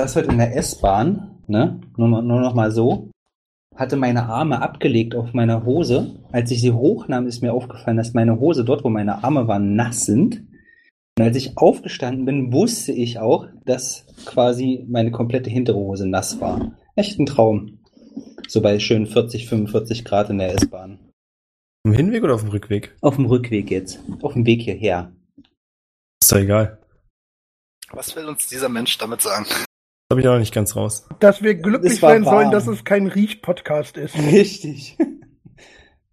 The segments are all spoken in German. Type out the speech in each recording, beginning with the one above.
saß heute in der S-Bahn, ne? Nur, nur noch mal so. Hatte meine Arme abgelegt auf meiner Hose. Als ich sie hochnahm, ist mir aufgefallen, dass meine Hose dort, wo meine Arme waren, nass sind. Und als ich aufgestanden bin, wusste ich auch, dass quasi meine komplette hintere Hose nass war. Echt ein Traum. So bei schön 40, 45 Grad in der S-Bahn. Auf dem Hinweg oder auf dem Rückweg? Auf dem Rückweg jetzt. Auf dem Weg hierher. Ist doch egal. Was will uns dieser Mensch damit sagen? Da bin ich auch noch nicht ganz raus. Dass wir glücklich sein sollen, warm. dass es kein Riech-Podcast ist. Richtig.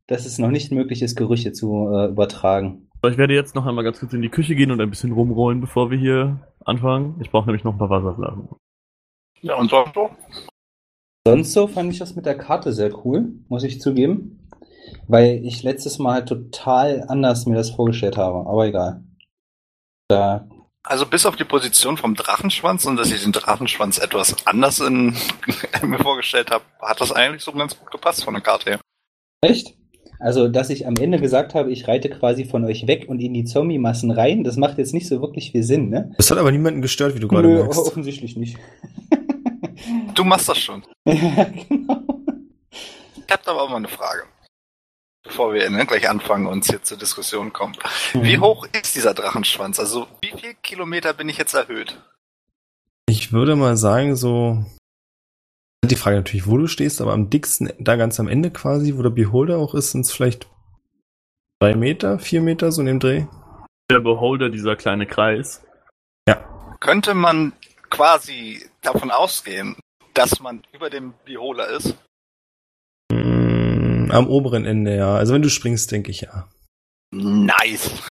Dass es noch nicht möglich ist, Gerüche zu äh, übertragen. Aber ich werde jetzt noch einmal ganz kurz in die Küche gehen und ein bisschen rumrollen, bevor wir hier anfangen. Ich brauche nämlich noch ein paar Wasserflaschen. Ja, und sonst so? Sonst so fand ich das mit der Karte sehr cool, muss ich zugeben. Weil ich letztes Mal halt total anders mir das vorgestellt habe. Aber egal. Da, Also bis auf die Position vom Drachenschwanz und dass ich den Drachenschwanz etwas anders in, mir vorgestellt habe, hat das eigentlich so ganz gut gepasst von der Karte her. echt? Also, dass ich am Ende gesagt habe, ich reite quasi von euch weg und in die Zombie-Massen rein, das macht jetzt nicht so wirklich viel Sinn, ne? Das hat aber niemanden gestört, wie du gerade Nö, merkst. offensichtlich nicht. Du machst das schon. ja, genau. Ich habe aber auch mal eine Frage. Bevor wir ne, gleich anfangen und uns hier zur Diskussion kommen. Wie hoch ist dieser Drachenschwanz? Also wie viel Kilometer bin ich jetzt erhöht? Ich würde mal sagen, so. Die Frage natürlich, wo du stehst, aber am dicksten, da ganz am Ende quasi, wo der Beholder auch ist, sind es vielleicht drei Meter, vier Meter, so in dem Dreh. Der Beholder, dieser kleine Kreis. Könnte man quasi davon ausgehen, dass man über dem Beholer ist? Am oberen Ende, ja. Also wenn du springst, denke ich ja. Nice.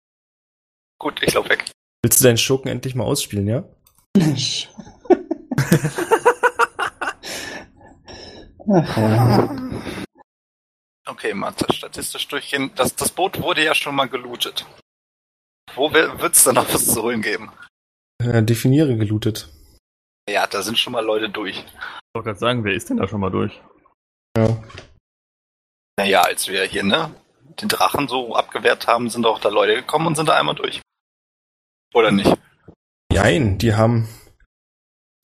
Gut, ich lauf weg. Willst du deinen Schurken endlich mal ausspielen, ja? Ach, ja. Okay, mal statistisch durchgehen. Das, das Boot wurde ja schon mal gelootet. Wo wird es denn noch was zu holen geben? Äh, definiere gelootet. Ja, da sind schon mal Leute durch. Ich wollte gerade sagen, wer ist denn da schon mal durch? Ja. Naja, als wir hier, ne, den Drachen so abgewehrt haben, sind auch da Leute gekommen und sind da einmal durch. Oder nicht? Nein, die haben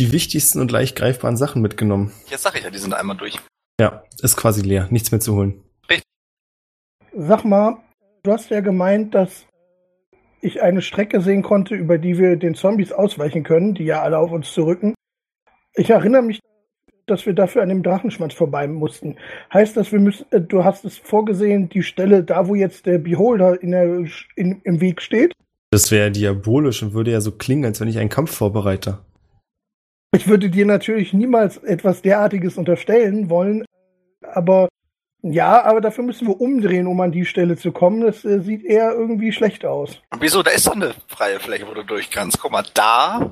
die wichtigsten und leicht greifbaren Sachen mitgenommen. Jetzt sag ich ja, die sind einmal durch. Ja, ist quasi leer. Nichts mehr zu holen. Sag mal, du hast ja gemeint, dass ich eine Strecke sehen konnte, über die wir den Zombies ausweichen können, die ja alle auf uns zurücken. Ich erinnere mich, dass wir dafür an dem Drachenschwanz vorbei mussten. Heißt das, wir müssen, äh, du hast es vorgesehen, die Stelle, da wo jetzt der Beholder in der, in, im Weg steht? Das wäre diabolisch und würde ja so klingen, als wenn ich einen Kampf vorbereite. Ich würde dir natürlich niemals etwas derartiges unterstellen wollen, aber ja, aber dafür müssen wir umdrehen, um an die Stelle zu kommen. Das äh, sieht eher irgendwie schlecht aus. Wieso? Da ist doch eine freie Fläche, wo du durch kannst. Guck mal, da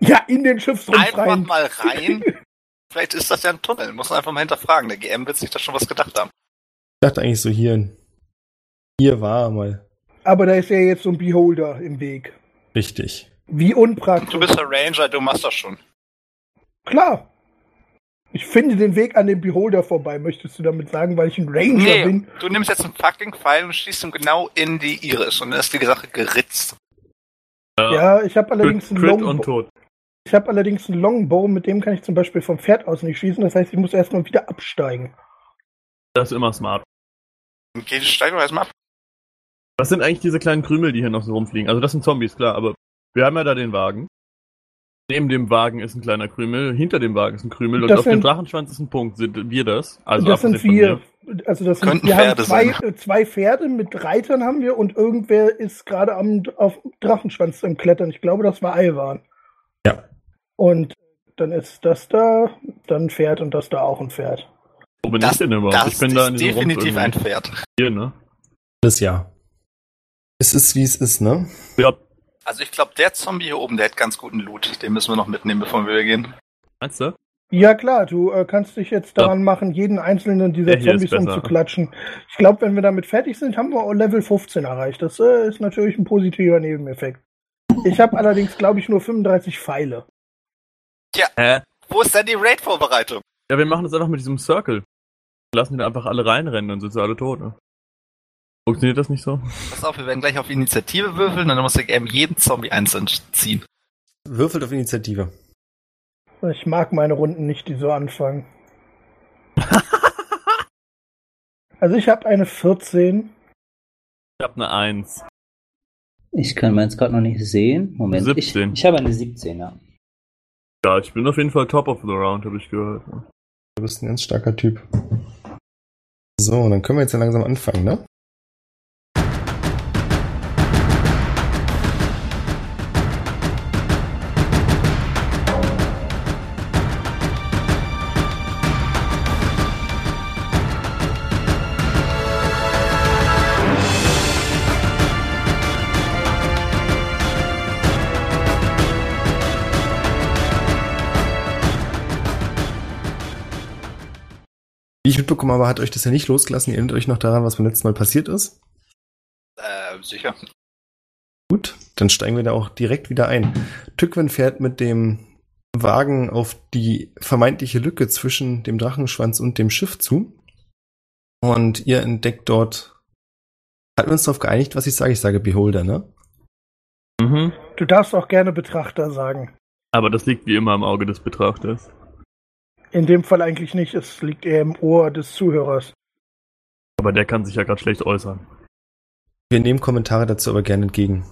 Ja, in den Schiffsrumpf einfach rein. mal rein. Vielleicht ist das ja ein Tunnel. Muss man einfach mal hinterfragen. Der GM wird sich da schon was gedacht haben. Ich dachte eigentlich so hier. Hier war mal. Aber da ist ja jetzt so ein Beholder im Weg. Richtig. Wie unpraktisch. Du bist der Ranger, du machst das schon. Klar. Ich finde den Weg an dem Beholder vorbei, möchtest du damit sagen, weil ich ein Ranger Nee, bin? du nimmst jetzt einen fucking Pfeil und schießt ihn genau in die Iris und dann ist die Sache geritzt. Ja, ich habe allerdings Crit, einen Crit und Longbow. Ich habe allerdings einen Longbow, mit dem kann ich zum Beispiel vom Pferd aus nicht schießen. Das heißt, ich muss erstmal wieder absteigen. Das ist immer smart. Geh, steig doch erstmal ab. Was sind eigentlich diese kleinen Krümel, die hier noch so rumfliegen? Also das sind Zombies, klar, aber wir haben ja da den Wagen. Neben dem Wagen ist ein kleiner Krümel, hinter dem Wagen ist ein Krümel und Das auf dem sind- Drachenschwanz ist ein Punkt. Sind wir das? Also das sind wir. Also das sind, Könnten wir haben Pferde zwei, sein. äh, zwei Pferde mit Reitern haben wir und irgendwer ist gerade am auf dem Drachenschwanz im Klettern. Ich glaube, das war Alvan. Ja. Und dann ist das da, dann ein Pferd und das da auch ein Pferd. Wo bin Das, ich denn überhaupt? das ich bin da in ist diesem Rumpf definitiv ein. Pferd. Hier, ne? Das ja. Es ist, wie es ist, ne? Ja, Also ich glaube, der Zombie hier oben, der hat ganz guten Loot. Den müssen wir noch mitnehmen, bevor wir gehen. meinst du? Ja klar, du äh, kannst dich jetzt daran machen, jeden einzelnen dieser Zombies umzuklatschen. Ich glaube, wenn wir damit fertig sind, haben wir auch Level 15 erreicht. Das äh, ist natürlich ein positiver Nebeneffekt. Ich habe allerdings, glaube ich, nur 35 Pfeile. Hä? Wo ist denn die Raid-Vorbereitung? Ja, wir machen das einfach mit diesem Circle. Lassen die da einfach alle reinrennen, dann sind sie alle tot, ne? Funktioniert das nicht so? Pass auf, wir werden gleich auf Initiative würfeln, dann muss der GM jeden Zombie einzeln ziehen. Würfelt auf Initiative. Ich mag meine Runden nicht, die so anfangen. also ich habe eine 14. Ich habe eine 1. Ich kann meins gerade noch nicht sehen. Moment. 17. Ich, ich habe eine 17, ja. Ja, ich bin auf jeden Fall top of the round, habe ich gehört. Du bist ein ganz starker Typ. So, dann können wir jetzt ja langsam anfangen, ne? Mitbekommen habe, hat euch das ja nicht losgelassen. Ihr erinnert euch noch daran, was beim letzten Mal passiert ist? Äh, sicher. Gut, dann steigen wir da auch direkt wieder ein. Tückwin fährt mit dem Wagen auf die vermeintliche Lücke zwischen dem Drachenschwanz und dem Schiff zu. Und ihr entdeckt dort. Hatten wir uns darauf geeinigt, was ich sage? Ich sage Beholder, ne? Mhm. Du darfst auch gerne Betrachter sagen. Aber das liegt wie immer im Auge des Betrachters. In dem Fall eigentlich nicht. Es liegt eher im Ohr des Zuhörers. Aber der kann sich ja gerade schlecht äußern. Wir nehmen Kommentare dazu aber gerne entgegen.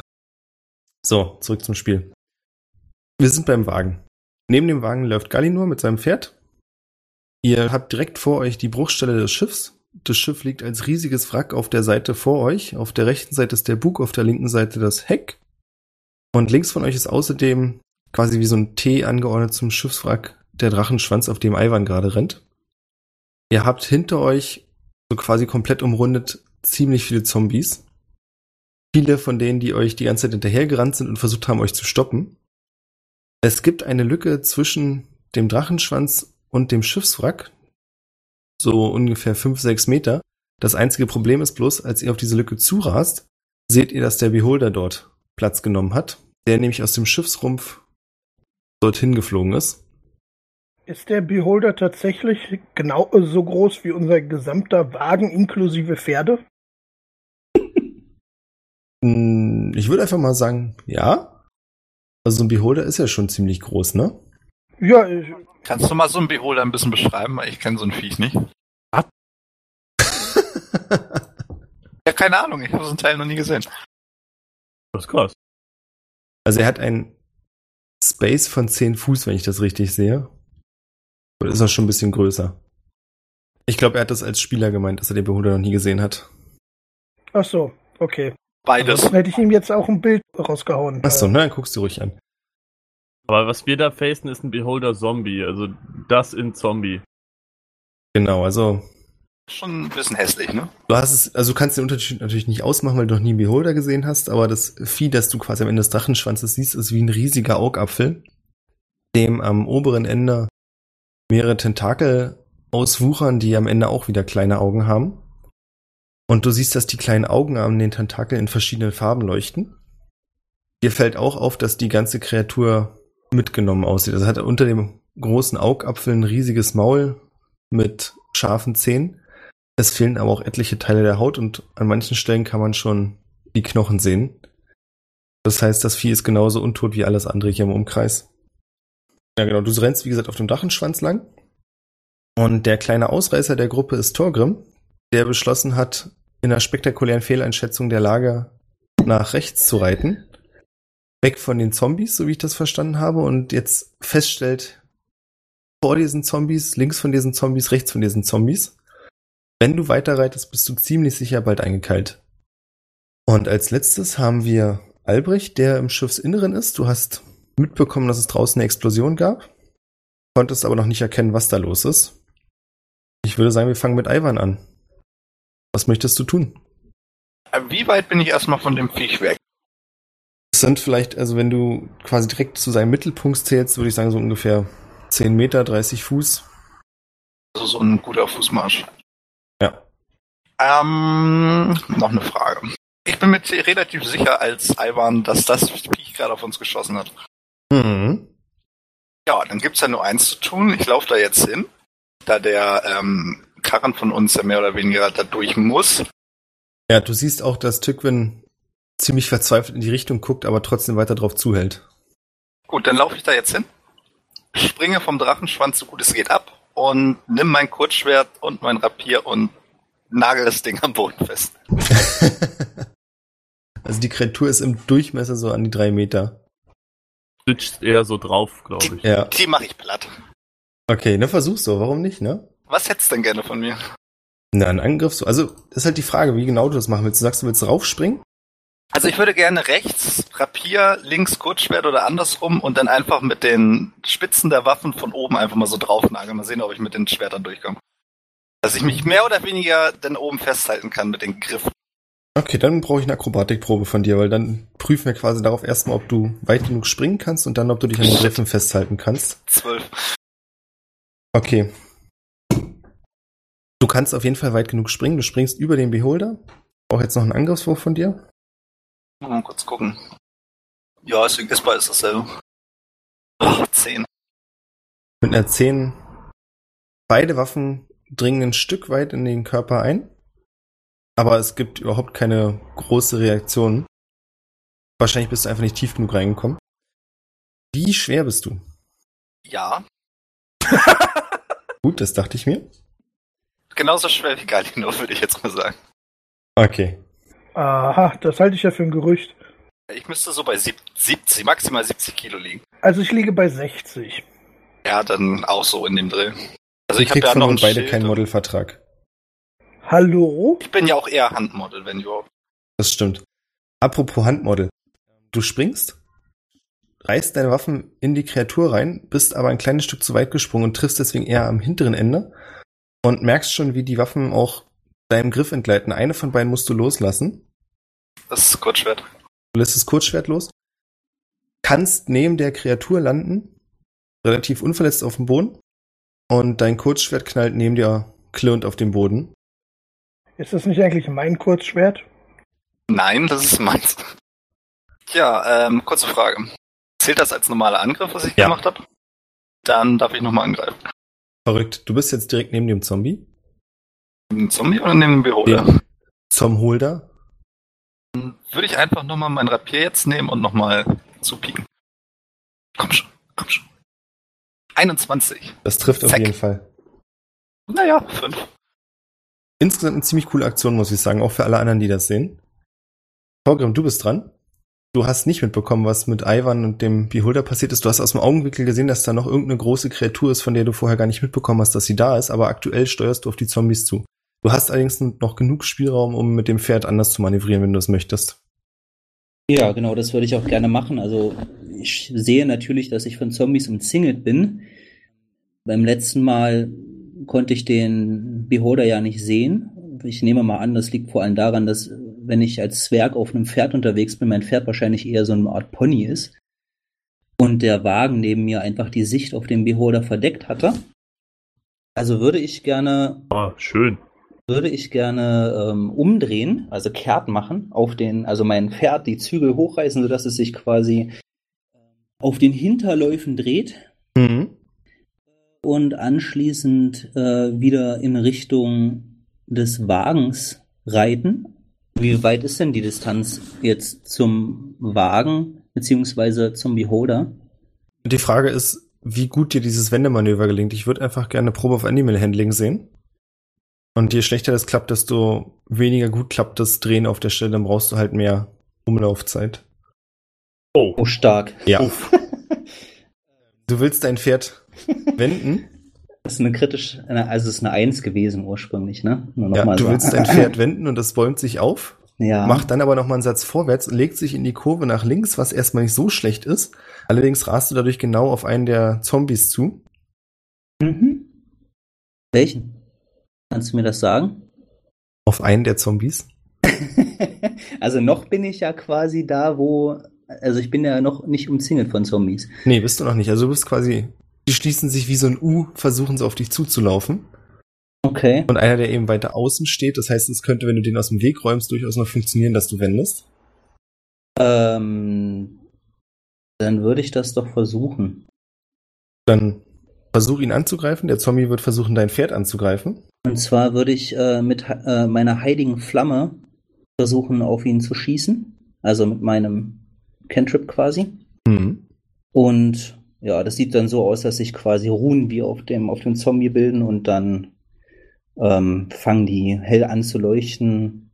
So, zurück zum Spiel. Wir sind beim Wagen. Neben dem Wagen läuft Gallinor mit seinem Pferd. Ihr habt direkt vor euch die Bruchstelle des Schiffs. Das Schiff liegt als riesiges Wrack auf der Seite vor euch. Auf der rechten Seite ist der Bug, auf der linken Seite das Heck. Und links von euch ist außerdem quasi wie so ein T angeordnet zum Schiffswrack der Drachenschwanz, auf dem Ivan gerade rennt. Ihr habt hinter euch so quasi komplett umrundet ziemlich viele Zombies. Viele von denen, die euch die ganze Zeit hinterhergerannt sind und versucht haben, euch zu stoppen. Es gibt eine Lücke zwischen dem Drachenschwanz und dem Schiffswrack. So ungefähr fünf, sechs Meter. Das einzige Problem ist bloß, als ihr auf diese Lücke zurast, seht ihr, dass der Beholder dort Platz genommen hat, der nämlich aus dem Schiffsrumpf dorthin geflogen ist. Ist der Beholder tatsächlich genau so groß wie unser gesamter Wagen inklusive Pferde? Hm, Ich würde einfach mal sagen, ja. Also so ein Beholder ist ja schon ziemlich groß, ne? Ja, ich, Kannst du mal so einen Beholder ein bisschen beschreiben? Weil Ich kenne so ein Viech nicht. Ja, keine Ahnung, ich habe so einen Teil noch nie gesehen. Das ist krass. Also er hat einen Space von 10 Fuß, wenn ich das richtig sehe. Oder ist er schon ein bisschen größer? Ich glaube, er hat das als Spieler gemeint, dass er den Beholder noch nie gesehen hat. ach so, okay. Beides. Dann hätte ich ihm jetzt auch ein Bild rausgehauen. Ach so, na, dann guckst du ruhig an. Aber was wir da facen, ist ein Beholder Zombie. Also das in Zombie. Genau, also Schon ein bisschen hässlich, ne? du hast es, also du kannst den Unterschied natürlich nicht ausmachen, weil du noch nie einen Beholder gesehen hast, aber das Vieh, das du quasi am Ende des Drachenschwanzes siehst, ist wie ein riesiger Augapfel, dem am oberen Ende mehrere Tentakel auswuchern, die am Ende auch wieder kleine Augen haben. Und du siehst, dass die kleinen Augen an den Tentakeln in verschiedenen Farben leuchten. Dir fällt auch auf, dass die ganze Kreatur mitgenommen aussieht. Also hat unter dem großen Augapfel ein riesiges Maul mit scharfen Zähnen. Es fehlen aber auch etliche Teile der Haut und an manchen Stellen kann man schon die Knochen sehen. Das heißt, das Vieh ist genauso untot wie alles andere hier im Umkreis. Ja, genau. Du rennst, wie gesagt, auf dem Drachenschwanz lang. Und der kleine Ausreißer der Gruppe ist Torgrim, der beschlossen hat, in einer spektakulären Fehleinschätzung der Lage nach rechts zu reiten. Weg von den Zombies, so wie ich das verstanden habe, und jetzt feststellt, vor diesen Zombies, links von diesen Zombies, rechts von diesen Zombies. Wenn du weiter reitest, bist du ziemlich sicher bald eingekeilt. Und als letztes haben wir Albrecht, der im Schiffsinneren ist. Du hast mitbekommen, dass es draußen eine Explosion gab, konntest aber noch nicht erkennen, was da los ist. Ich würde sagen, wir fangen mit Ivan an. Was möchtest du tun? Äh, Wie weit bin ich erstmal von dem Viech weg? Es sind vielleicht, also wenn du quasi direkt zu seinem Mittelpunkt zählst, würde ich sagen, so ungefähr 10 Meter, 30 Fuß. Also so ein guter Fußmarsch. Ja. Ähm, noch eine Frage. Ich bin mir relativ sicher als Ivan, dass das Viech gerade auf uns geschossen hat. Mhm. Ja, dann gibt's ja nur eins zu tun. Ich laufe da jetzt hin, da der ähm, Karren von uns ja mehr oder weniger da durch muss. Ja, du siehst auch, dass Tückwin ziemlich verzweifelt in die Richtung guckt, aber trotzdem weiter drauf zuhält. Gut, dann laufe ich da jetzt hin. springe vom Drachenschwanz so gut es geht ab und nimm mein Kurzschwert und mein Rapier und nagel das Ding am Boden fest. also die Kreatur ist im Durchmesser so an die drei Meter. Switcht eher so drauf, glaube ich. Ja. Die mache ich platt. Okay, ne, versuch's so, warum nicht, ne? Was hättest du denn gerne von mir? Na, ein Angriff so. Also, ist halt die Frage, wie genau du das machen willst. Du sagst, du willst raufspringen? Also ich würde gerne rechts Rapier, links Kurzschwert oder andersrum und dann einfach mit den Spitzen der Waffen von oben einfach mal so draufnageln. Mal sehen, ob ich mit den Schwertern durchkomme. Dass ich mich mehr oder weniger dann oben festhalten kann mit den Griffen. Okay, dann brauche ich eine Akrobatikprobe von dir, weil dann prüfen wir quasi darauf erstmal, ob du weit genug springen kannst und dann, ob du dich an den Griffen festhalten kannst. Zwölf. Okay. Du kannst auf jeden Fall weit genug springen. Du springst über den Beholder. Auch jetzt noch einen Angriffswurf von dir. Mal kurz gucken. Ja, ist, ist beides dasselbe. Ach, zehn. Mit einer 10. Beide Waffen dringen ein Stück weit in den Körper ein. Aber es gibt überhaupt keine große Reaktion. Wahrscheinlich bist du einfach nicht tief genug reingekommen. Wie schwer bist du? Ja, Gut, das dachte ich mir. genauso schwer wie Galino, würde ich jetzt mal sagen. Okay. Aha, das halte ich ja für ein Gerücht. Ich müsste so bei sieb- 70, maximal 70 Kilo liegen. Also ich liege bei 60. Ja, dann auch so in dem Dreh. Also ich habe ja von noch beide Schild keinen Modelvertrag. Hallo? Ich bin ja auch eher Handmodel, wenn überhaupt. Das stimmt. Apropos Handmodel. Du springst, reißt deine Waffen in die Kreatur rein, bist aber ein kleines Stück zu weit gesprungen und triffst deswegen eher am hinteren Ende und merkst schon, wie die Waffen auch deinem Griff entgleiten. Eine von beiden musst du loslassen. Das ist Kurzschwert. Du lässt das Kurzschwert los, kannst neben der Kreatur landen, relativ unverletzt auf dem Boden und dein Kurzschwert knallt neben dir klirrend auf dem Boden. Ist das nicht eigentlich mein Kurzschwert? Nein, das ist meins. Ja, ähm, kurze Frage. Zählt das als normaler Angriff, was ich Ja. gemacht habe? Dann darf ich nochmal angreifen. Verrückt. Du bist jetzt direkt neben dem Zombie. Neben den Zombie oder neben den Beholder? Ja. Zomholder. Würde ich einfach nochmal mein Rapier jetzt nehmen und nochmal zupieken. Komm schon, komm schon. 21. Das trifft auf Zack. jeden Fall. Naja, 5. Insgesamt eine ziemlich coole Aktion, muss ich sagen, auch für alle anderen, die das sehen. Torgrim, du bist dran. Du hast nicht mitbekommen, was mit Ivan und dem Beholder passiert ist. Du hast aus dem Augenwinkel gesehen, dass da noch irgendeine große Kreatur ist, von der du vorher gar nicht mitbekommen hast, dass sie da ist, aber aktuell steuerst du auf die Zombies zu. Du hast allerdings noch genug Spielraum, um mit dem Pferd anders zu manövrieren, wenn du es möchtest. Ja, genau, das würde ich auch gerne machen. Also ich sehe natürlich, dass ich von Zombies umzingelt bin. Beim letzten Mal konnte ich den Beholder ja nicht sehen. Ich nehme mal an, das liegt vor allem daran, dass wenn ich als Zwerg auf einem Pferd unterwegs bin, mein Pferd wahrscheinlich eher so eine Art Pony ist. Und der Wagen neben mir einfach die Sicht auf den Beholder verdeckt hatte. Also würde ich gerne Ah, schön. würde ich gerne ähm, umdrehen, also kehrt machen, auf den, also mein Pferd die Zügel hochreißen, sodass es sich quasi auf den Hinterläufen dreht Mhm. Und anschließend äh, wieder in Richtung des Wagens reiten. Wie weit ist denn die Distanz jetzt zum Wagen beziehungsweise zum Beholder? Die Frage ist, wie gut dir dieses Wendemanöver gelingt. Ich würde einfach gerne eine Probe auf Animal Handling sehen. Und je schlechter das klappt, desto weniger gut klappt das Drehen auf der Stelle, dann brauchst du halt mehr Umlaufzeit. Oh. Oh, stark. Ja. Du willst dein Pferd wenden? Das ist eine kritisch, also es ist eine Eins gewesen ursprünglich, ne? Ja, mal du so. willst dein Pferd wenden und das bäumt sich auf, ja. macht dann aber nochmal einen Satz vorwärts, legt sich in die Kurve nach links, was erstmal nicht so schlecht ist. Allerdings rast du dadurch genau auf einen der Zombies zu. Mhm. Welchen? Kannst du mir das sagen? Auf einen der Zombies. also noch bin ich ja quasi da, wo. Also ich bin ja noch nicht umzingelt von Zombies. Nee, bist du noch nicht. Also du bist quasi, die schließen sich wie so ein U, versuchen sie auf dich zuzulaufen. Okay. Und einer, der eben weiter außen steht, das heißt, es könnte, wenn du den aus dem Weg räumst, durchaus noch funktionieren, dass du wendest. Ähm, dann würde ich das doch versuchen. Dann versuch ihn anzugreifen. Der Zombie wird versuchen, dein Pferd anzugreifen. Und zwar würde ich äh, mit äh, meiner heiligen Flamme versuchen, auf ihn zu schießen. Also mit meinem Cantrip quasi. Mhm. Und ja, das sieht dann so aus, dass sich quasi Runen wie auf dem, auf dem Zombie bilden und dann ähm, fangen die hell an zu leuchten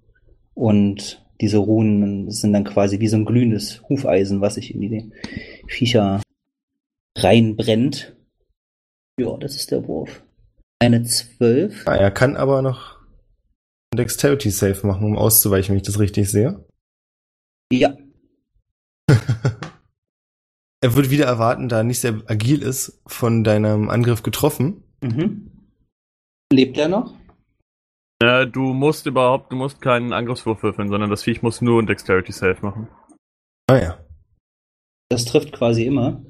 und diese Runen sind dann quasi wie so ein glühendes Hufeisen, was sich in die Viecher reinbrennt. Ja, das ist der Wurf. Eine 12. Ah, er kann aber noch Dexterity Save machen, um auszuweichen, wenn ich das richtig sehe. Ja. er würde wieder erwarten, da er nicht sehr agil ist, von deinem Angriff getroffen. Mhm. Lebt er noch? Äh, du musst überhaupt, du musst keinen Angriffswurf würfeln, sondern das Viech muss nur ein Dexterity Save machen. Ah ja. Das trifft quasi immer.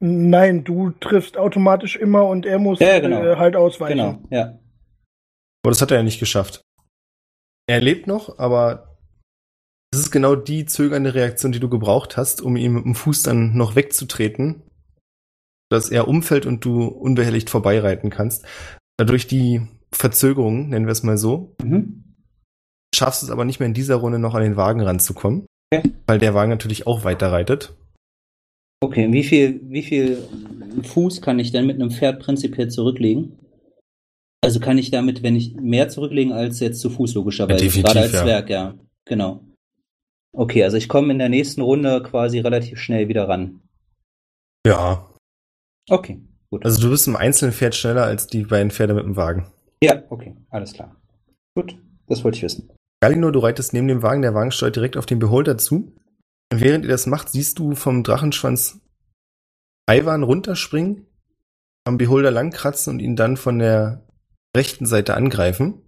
Nein, du triffst automatisch immer und er muss Ja, genau. äh, halt ausweichen. Genau, ja. Aber das hat er ja nicht geschafft. Er lebt noch, aber das ist genau die zögernde Reaktion, die du gebraucht hast, um ihm mit dem Fuß dann noch wegzutreten, dass er umfällt und du unbehelligt vorbeireiten kannst. Durch die Verzögerung, nennen wir es mal so, Mhm. schaffst es aber nicht mehr in dieser Runde noch an den Wagen ranzukommen, Okay. weil der Wagen natürlich auch weiter reitet. Okay, wie viel, wie viel Fuß kann ich denn mit einem Pferd prinzipiell zurücklegen? Also kann ich damit, wenn ich mehr zurücklegen als jetzt zu Fuß logischerweise, Ja, gerade als ja. Zwerg, ja, genau. Okay, also ich komme in der nächsten Runde quasi relativ schnell wieder ran. Ja. Okay, gut. Also du bist im einzelnen Pferd schneller als die beiden Pferde mit dem Wagen. ja, okay, alles klar. Gut, das wollte ich wissen. Galino, du reitest neben dem Wagen, der Wagen steuert direkt auf den Beholder zu. Während ihr das macht, siehst du vom Drachenschwanz Ivan runterspringen, am Beholder langkratzen und ihn dann von der rechten Seite angreifen.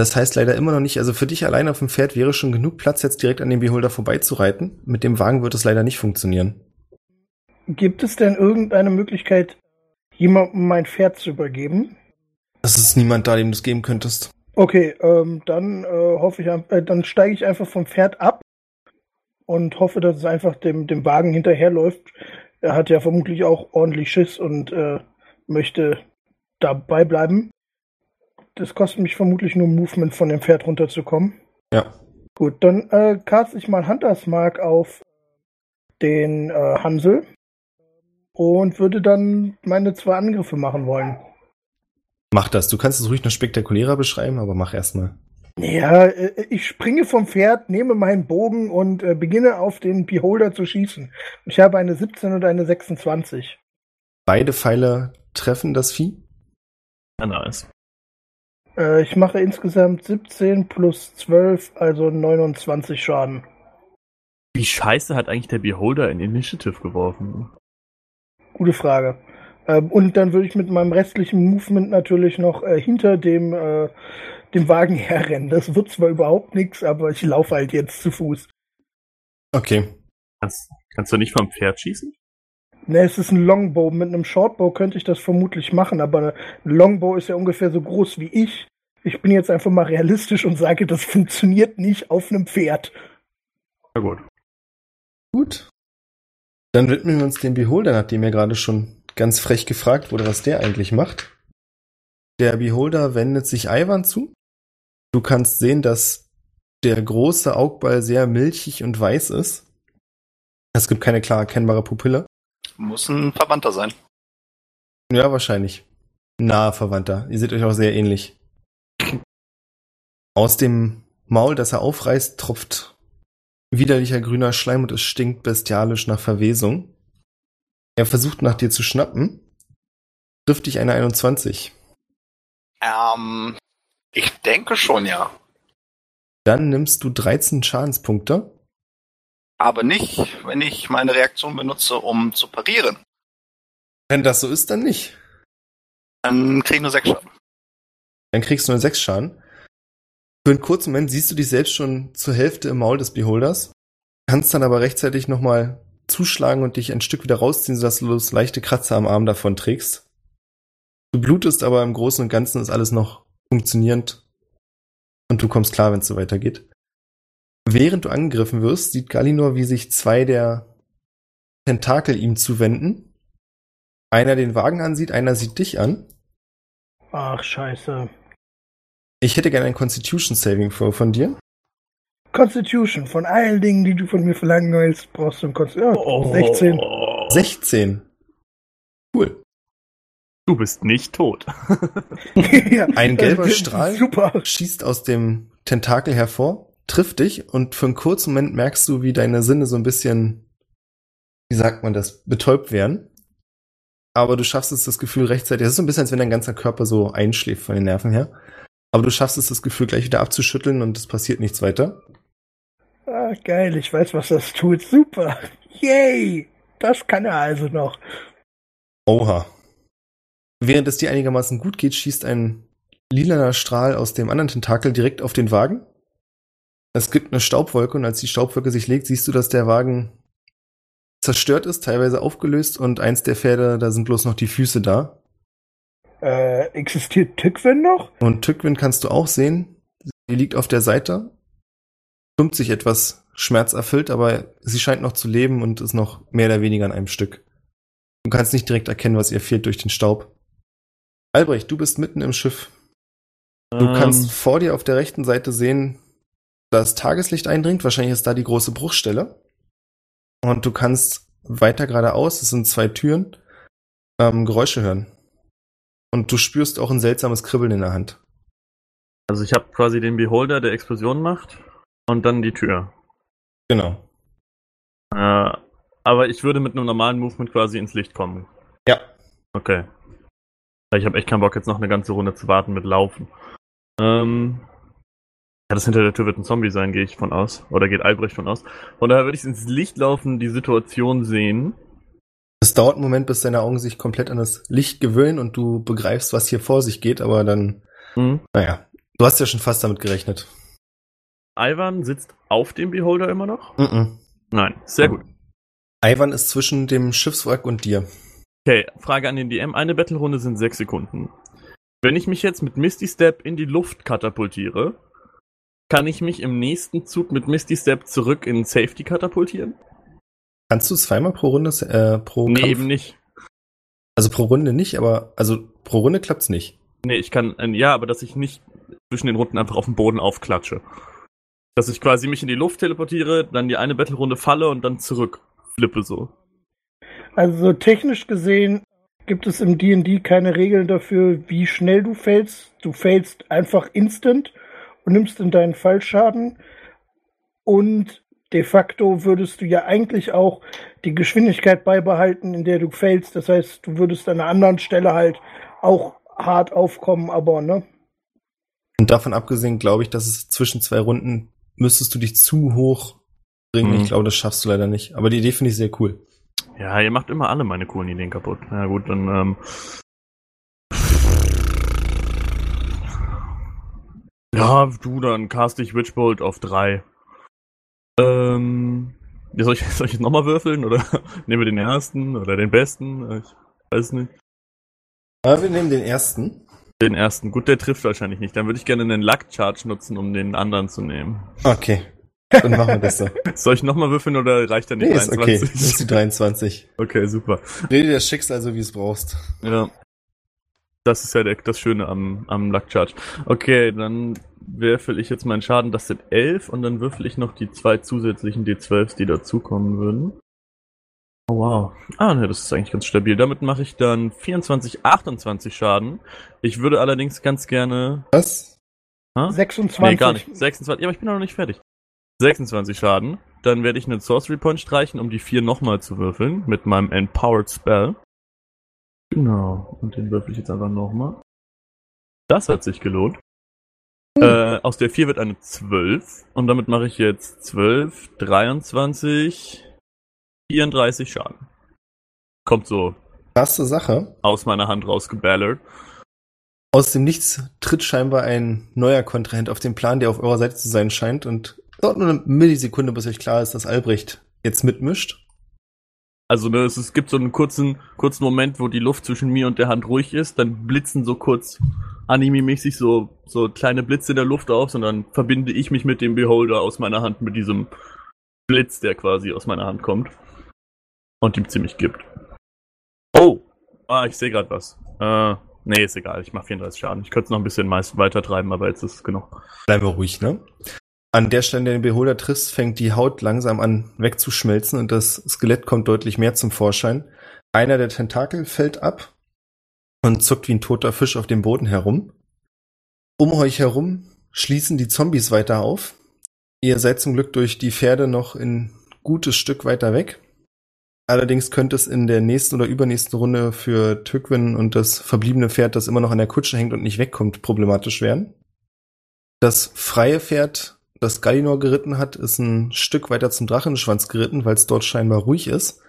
Das heißt leider immer noch nicht, also für dich allein auf dem Pferd wäre schon genug Platz, jetzt direkt an dem Beholder vorbeizureiten. Mit dem Wagen wird es leider nicht funktionieren. Gibt es denn irgendeine Möglichkeit, jemandem mein Pferd zu übergeben? Es ist niemand da, dem du es geben könntest. Okay, ähm, dann äh, hoffe ich, äh, dann steige ich einfach vom Pferd ab und hoffe, dass es einfach dem, dem Wagen hinterherläuft. Er hat ja vermutlich auch ordentlich Schiss und äh, möchte dabei bleiben. Das kostet mich vermutlich nur Movement von dem Pferd runterzukommen. Ja. Gut, dann äh, cast ich mal Hunters Mark auf den äh, Hansel und würde dann meine zwei Angriffe machen wollen. Mach das. Du kannst es ruhig noch spektakulärer beschreiben, aber mach erstmal. Ja, äh, ich springe vom Pferd, nehme meinen Bogen und äh, beginne auf den Beholder zu schießen. Ich habe eine 17 und eine 26. Beide Pfeile treffen das Vieh. Ja, nice. Äh, ich mache insgesamt 17 plus 12, also 29 Schaden. Wie scheiße hat eigentlich der Beholder in Initiative geworfen? Gute Frage. Ähm, und dann würde ich mit meinem restlichen Movement natürlich noch äh, hinter dem, äh, dem Wagen herrennen. Das wird zwar überhaupt nichts, aber ich laufe halt jetzt zu Fuß. Okay. Kannst, kannst du nicht vom Pferd schießen? Ne, es ist ein Longbow. Mit einem Shortbow könnte ich das vermutlich machen, aber ein Longbow ist ja ungefähr so groß wie ich. Ich bin jetzt einfach mal realistisch und sage, das funktioniert nicht auf einem Pferd. Na gut. Gut. Dann widmen wir uns dem Beholder, nachdem er gerade schon ganz frech gefragt wurde, was der eigentlich macht. Der Beholder wendet sich Ivan zu. Du kannst sehen, dass der große Augball sehr milchig und weiß ist. Es gibt keine klar erkennbare Pupille. Muss ein Verwandter sein. Ja, wahrscheinlich. Nahe Verwandter. Ihr seht euch auch sehr ähnlich. Aus dem Maul, das er aufreißt, tropft widerlicher grüner Schleim und es stinkt bestialisch nach Verwesung. Er versucht nach dir zu schnappen. Trifft dich eine 21. Ähm, ich denke schon, ja. Dann nimmst du 13 Schadenspunkte. Aber nicht, wenn ich meine Reaktion benutze, um zu parieren. Wenn das so ist, dann nicht. Dann kriege ich nur sechs Schaden. Dann kriegst du nur 6 Schaden. Für einen kurzen Moment siehst du dich selbst schon zur Hälfte im Maul des Beholders. Kannst dann aber rechtzeitig nochmal zuschlagen und dich ein Stück wieder rausziehen, sodass du das leichte Kratzer am Arm davon trägst. Du blutest, aber im Großen und Ganzen ist alles noch funktionierend. Und du kommst klar, wenn es so weitergeht. Während du angegriffen wirst, sieht Galinor, wie sich zwei der Tentakel ihm zuwenden. Einer den Wagen ansieht, einer sieht dich an. Ach, scheiße. Ich hätte gerne ein Constitution Saving Throw von dir. Constitution, von allen Dingen, die du von mir verlangen willst, brauchst du ein Constitution. Oh, 16. 16. Cool. Du bist nicht tot. ja, Ein gelber äh, Strahl Super. schießt aus dem Tentakel hervor, trifft dich und für einen kurzen Moment merkst du, wie deine Sinne so ein bisschen, wie sagt man das, betäubt werden. Aber du schaffst es, das Gefühl rechtzeitig. Es ist so ein bisschen, als wenn dein ganzer Körper so einschläft von den Nerven her. Aber du schaffst es, das Gefühl gleich wieder abzuschütteln und es passiert nichts weiter. Ah, geil, ich weiß, was das tut. Super. Yay. Das kann er also noch. Oha. Während es dir einigermaßen gut geht, schießt ein lilaner Strahl aus dem anderen Tentakel direkt auf den Wagen. Es gibt eine Staubwolke und als die Staubwolke sich legt, siehst du, dass der Wagen zerstört ist, teilweise aufgelöst und eins der Pferde, da sind bloß noch die Füße da. Äh, existiert Tückwin noch? Und Tückwin kannst du auch sehen. Sie liegt auf der Seite, stummt sich etwas schmerzerfüllt, aber sie scheint noch zu leben und ist noch mehr oder weniger an einem Stück. Du kannst nicht direkt erkennen, was ihr fehlt durch den Staub. Albrecht, du bist mitten im Schiff. Du Ähm, kannst vor dir auf der rechten Seite sehen, dass Tageslicht eindringt. Wahrscheinlich ist da die große Bruchstelle. Und du kannst weiter geradeaus, es sind zwei Türen, ähm, Geräusche hören. Und du spürst auch ein seltsames Kribbeln in der Hand. Also ich habe quasi den Beholder, der Explosion macht und dann die Tür. Genau. Äh, aber ich würde mit einem normalen Movement quasi ins Licht kommen. Ja. Okay. Ich habe echt keinen Bock, jetzt noch eine ganze Runde zu warten mit Laufen. Ähm, ja, das hinter der Tür wird ein Zombie sein, gehe ich von aus. Oder geht Albrecht von aus. Von daher würde ich ins Licht laufen, die Situation sehen. Es dauert einen Moment, bis deine Augen sich komplett an das Licht gewöhnen und du begreifst, was hier vor sich geht, aber dann, Hm. naja, du hast ja schon fast damit gerechnet. Ivan sitzt auf dem Beholder immer noch? Mhm. Nein, sehr gut. Ivan ist zwischen dem Schiffswrack und dir. Okay, Frage an den DM. Eine Battle-Runde sind sechs Sekunden. Wenn ich mich jetzt mit Misty Step in die Luft katapultiere, kann ich mich im nächsten Zug mit Misty Step zurück in Safety katapultieren? Kannst du zweimal pro Runde, äh, pro Nee, Kampf? eben nicht. Also pro Runde nicht, aber, also pro Runde klappt's nicht. Nee, ich kann, äh, ja, aber dass ich nicht zwischen den Runden einfach auf den Boden aufklatsche. Dass ich quasi mich in die Luft teleportiere, dann die eine Battle-Runde falle und dann zurück flippe so. Also technisch gesehen gibt es im D&D keine Regeln dafür, wie schnell du fällst. Du fällst einfach instant und nimmst in deinen Fallschaden. Und de facto würdest du ja eigentlich auch die Geschwindigkeit beibehalten, in der du fällst. Das heißt, du würdest an einer anderen Stelle halt auch hart aufkommen, aber ne? Und davon abgesehen glaube ich, dass es zwischen zwei Runden müsstest du dich zu hoch bringen. Mhm. Ich glaube, das schaffst du leider nicht. Aber die Idee finde ich sehr cool. Ja, ihr macht immer alle meine coolen Ideen kaputt. Na gut, dann, ähm. Ja, du, dann cast ich Witchbolt auf drei. Ähm. ja, Soll ich, soll ich jetzt nochmal würfeln? Oder nehmen wir den ersten oder den besten? Ich weiß nicht. Aber wir nehmen den ersten. Den ersten. Gut, der trifft wahrscheinlich nicht. Dann würde ich gerne einen Luck Charge nutzen, um den anderen zu nehmen. Okay. Dann machen wir das so. Soll ich nochmal würfeln oder reicht dann die Nee, ist okay. 23? Das ist die 23. okay, super. Rede das Schicksal so, wie es brauchst. Ja. Das ist ja der, das Schöne am, am Luck Charge. Okay, dann würfel ich jetzt meinen Schaden. Das sind 11 und dann würfel ich noch die zwei zusätzlichen D12s, die dazukommen würden. Oh, wow. Ah, ne, das ist eigentlich ganz stabil. Damit mache ich dann 24, 28 Schaden. Ich würde allerdings ganz gerne. Was? Ha? 26. Nee, gar nicht. 26. Ja, aber ich bin noch nicht fertig. 26 Schaden. Dann werde ich einen Sorcery Point streichen, um die 4 nochmal zu würfeln. Mit meinem Empowered Spell. Genau. Und den würfel ich jetzt einfach nochmal. Das hat sich gelohnt. Äh, aus der 4 wird eine 12. Und damit mache ich jetzt 12, 23, 34 Schaden. Kommt so Krasse Sache. aus meiner Hand rausgeballert. Aus dem Nichts tritt scheinbar ein neuer Kontrahent auf den Plan, der auf eurer Seite zu sein scheint und dauert nur eine Millisekunde, bis euch klar ist, dass Albrecht jetzt mitmischt. Also ne, es, es gibt so einen kurzen, kurzen Moment, wo die Luft zwischen mir und der Hand ruhig ist, dann blitzen so kurz anime-mäßig so, so kleine Blitze in der Luft auf und dann verbinde ich mich mit dem Beholder aus meiner Hand, mit diesem Blitz, der quasi aus meiner Hand kommt und ihm ziemlich gibt. Oh! Ah, ich sehe gerade was. Äh, nee, ist egal, ich mache 34 Schaden. Ich könnte es noch ein bisschen meist weiter treiben, aber jetzt ist es genug. Bleiben wir ruhig, ne? An der Stelle, der den Beholder triffst, fängt die Haut langsam an wegzuschmelzen und das Skelett kommt deutlich mehr zum Vorschein. Einer der Tentakel fällt ab und zuckt wie ein toter Fisch auf dem Boden herum. Um euch herum schließen die Zombies weiter auf. Ihr seid zum Glück durch die Pferde noch ein gutes Stück weiter weg. Allerdings könnte es in der nächsten oder übernächsten Runde für Tückwin und das verbliebene Pferd, das immer noch an der Kutsche hängt und nicht wegkommt, problematisch werden. Das freie Pferd, das Gallinor geritten hat, ist ein Stück weiter zum Drachenschwanz geritten, weil es dort scheinbar ruhig ist.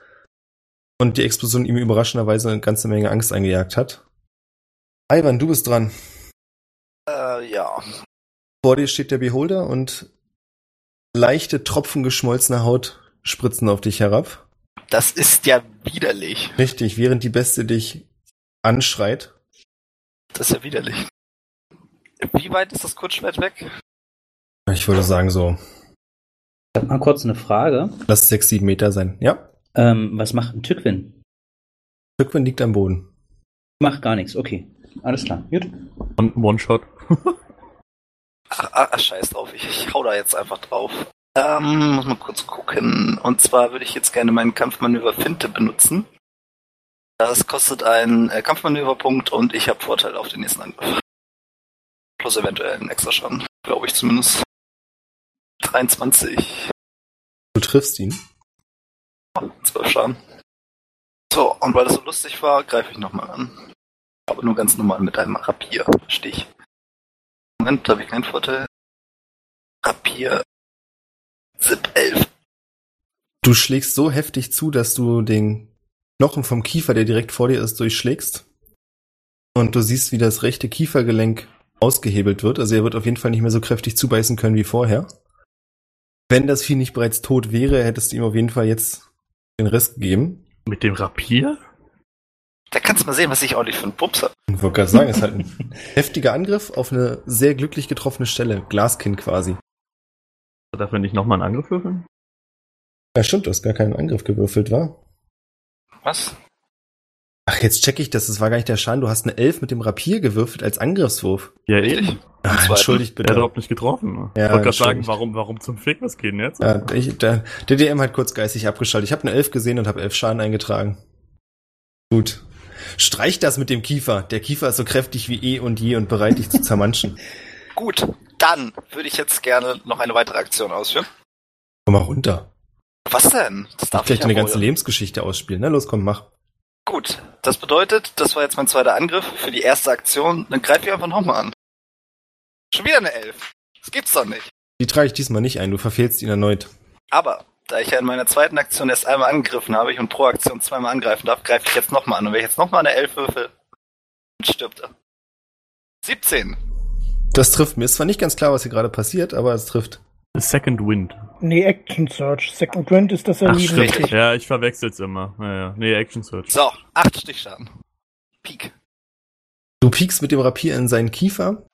Und die Explosion ihm überraschenderweise eine ganze Menge Angst eingejagt hat. Ivan, du bist dran. Äh, ja. Vor dir steht der Beholder und leichte Tropfen geschmolzener Haut spritzen auf dich herab. Das ist ja widerlich. Richtig, während die Beste dich anschreit. Das ist ja widerlich. Wie weit ist das Kurzschwert weg? Ich würde sagen so, Ich habe mal kurz eine Frage. lass es sechs, sieben Meter sein. Ja, Ähm, was macht ein Tückwin? Tückwin liegt am Boden. Macht gar nichts, okay. Alles klar, gut. Und One-Shot. Ach, ach, ach scheiß drauf. Ich, ich hau da jetzt einfach drauf. Ähm, muss mal kurz gucken. Und zwar würde ich jetzt gerne meinen Kampfmanöver Finte benutzen. Das kostet einen äh, Kampfmanöverpunkt und ich habe Vorteil auf den nächsten Angriff. Plus eventuell einen extra Schaden. Glaube ich zumindest. 23. Du triffst ihn. 12 Schaden. So, und weil das so lustig war, greife ich nochmal an. Aber nur ganz normal mit einem Rapierstich. Moment, da habe ich keinen Vorteil. Rapier. Zip 11. Du schlägst so heftig zu, dass du den Knochen vom Kiefer, der direkt vor dir ist, durchschlägst. Und du siehst, wie das rechte Kiefergelenk ausgehebelt wird. Also er wird auf jeden Fall nicht mehr so kräftig zubeißen können wie vorher. Wenn das Vieh nicht bereits tot wäre, hättest du ihm auf jeden Fall jetzt den Rest gegeben. Mit dem Rapier? Da kannst du mal sehen, was ich ordentlich für einen Pups habe. Ich wollte gerade sagen, es ist halt ein heftiger Angriff auf eine sehr glücklich getroffene Stelle. Glaskind quasi. Darf er nicht nochmal einen Angriff würfeln? Ja, stimmt, du hast gar keinen Angriff gewürfelt, war? Was? Ach, jetzt check ich das. Das war gar nicht der Schaden. Du hast eine Elf mit dem Rapier gewürfelt als Angriffswurf. Ja, eben. Ach, entschuldigt Er bitte. hat überhaupt nicht getroffen. Ja, ich wollte gerade sagen, warum, warum zum Fick, was geht denn jetzt? Ja, ich, der, der DM hat kurz geistig abgeschaltet. Ich habe eine Elf gesehen und habe elf Schaden eingetragen. Gut. Streich das mit dem Kiefer. Der Kiefer ist so kräftig wie eh und je und bereit, dich zu zermanschen. Gut, dann würde ich jetzt gerne noch eine weitere Aktion ausführen. Komm mal runter. Was denn? Das darf Vielleicht ich eine ja ganze wohl. Lebensgeschichte ausspielen. Na los, komm, mach. Gut, das bedeutet, das war jetzt mein zweiter Angriff für die erste Aktion. Dann greife ich einfach nochmal an. Schon wieder eine Elf. Das gibt's doch nicht. Die trage ich diesmal nicht ein. Du verfehlst ihn erneut. Aber, da ich ja in meiner zweiten Aktion erst einmal angegriffen habe ich und pro Aktion zweimal angreifen darf, greife ich jetzt nochmal an. Und wenn ich jetzt nochmal eine Elf würfel, stirbt er. 17. Das trifft mir. Ist zwar nicht ganz klar, was hier gerade passiert, aber es trifft. Second Wind. Nee, Action Search. Second Wind ist das Ach, Erleben. stimmt. richtig. Ja, ich verwechsel's immer. Ja, ja. Nee, Action Search. So, 8 Stichschaden. Peak. Du piekst mit dem Rapier in seinen Kiefer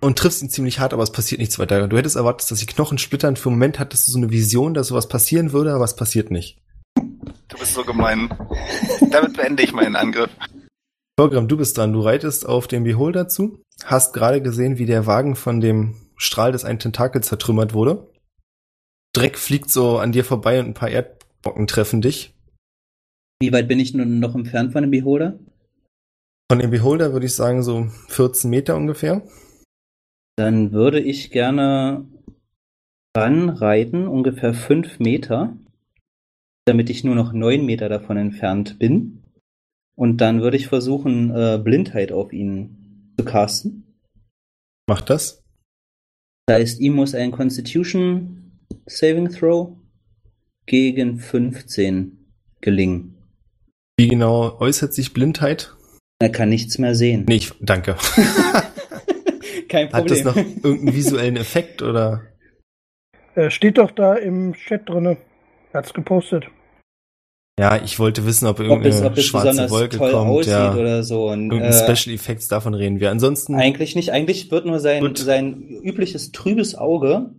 und triffst ihn ziemlich hart, aber es passiert nichts weiter. Du hättest erwartet, dass die Knochen splittern. Für einen Moment hattest du so eine Vision, dass sowas passieren würde, aber es passiert nicht. Du bist so gemein. Damit beende ich meinen Angriff. Torgram, du bist dran. Du reitest auf den Beholder zu, hast gerade gesehen, wie der Wagen von dem Strahl des einen Tentakel zertrümmert wurde. Dreck fliegt so an dir vorbei und ein paar Erdbrocken treffen dich. Wie weit bin ich nun noch entfernt von dem Beholder? Von dem Beholder würde ich sagen so 14 Meter ungefähr. Dann würde ich gerne ranreiten, ungefähr fünf Meter, damit ich nur noch neun Meter davon entfernt bin. Und dann würde ich versuchen, äh, Blindheit auf ihn zu casten. Mach das. Da ist ihm muss ein Constitution Saving Throw gegen 15 gelingen. Wie genau äußert sich Blindheit? Er kann nichts mehr sehen. Nee, ich, danke. Kein Hat das Problem. noch irgendeinen visuellen Effekt oder? Äh, steht doch da im Chat drinne. Hat's gepostet. Ja, ich wollte wissen, ob ob es, irgendeine ob es schwarze besonders Wolke kommt. Ja, oder so. Und, irgendein äh, Special Effects davon reden wir. Ansonsten Eigentlich nicht. Eigentlich wird nur sein, Gut. sein übliches trübes Auge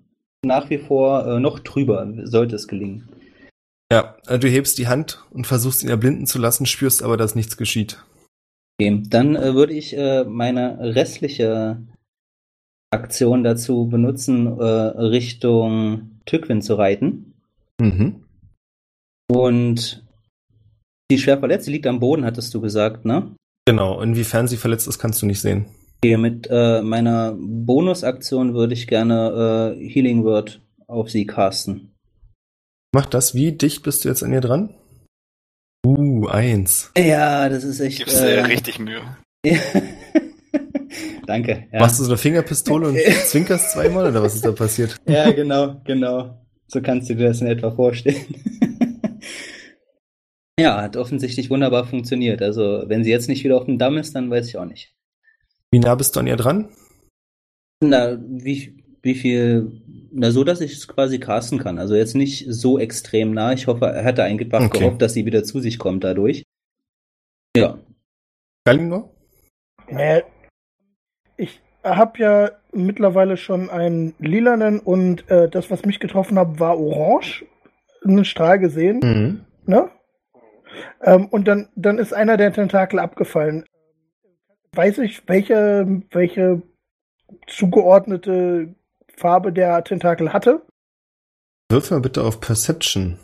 nach wie vor äh, noch trüber, sollte es gelingen. Ja, äh, du hebst die Hand und versuchst ihn erblinden zu lassen, spürst aber, dass nichts geschieht. Okay. Dann äh, würde ich äh, meine restliche Aktion dazu benutzen, äh, Richtung Tückwin zu reiten. Mhm. Und die ist schwer verletzt, sie liegt am Boden, hattest du gesagt, ne? Genau, inwiefern sie verletzt ist, kannst du nicht sehen. Okay, mit äh, meiner Bonusaktion würde ich gerne äh, Healing Word auf sie casten. Mach das. Wie dicht bist du jetzt an ihr dran? Uh, eins. Ja, das ist echt. Gibst dir richtig Mühe. Danke. Ja. Machst du so eine Fingerpistole und zwinkerst zweimal oder was ist da passiert? ja, genau, genau. So kannst du dir das in etwa vorstellen. Ja, hat offensichtlich wunderbar funktioniert. Also, wenn sie jetzt nicht wieder auf dem Damm ist, dann weiß ich auch nicht. Wie nah bist du an ihr dran? Na, wie, wie viel, na, so, dass ich es quasi casten kann. Also jetzt nicht so extrem nah. Ich hoffe, er hatte einfach Okay. gehofft, dass sie wieder zu sich kommt dadurch. Ja. Galinor? Äh, ich habe ja mittlerweile schon einen lilanen und äh, das, was mich getroffen hat, war orange. Einen Strahl gesehen, Mhm. ne? Ähm, und dann, dann ist einer der Tentakel abgefallen. Weiß ich, welche, welche zugeordnete Farbe der Tentakel hatte? Wirf mal bitte auf Perception.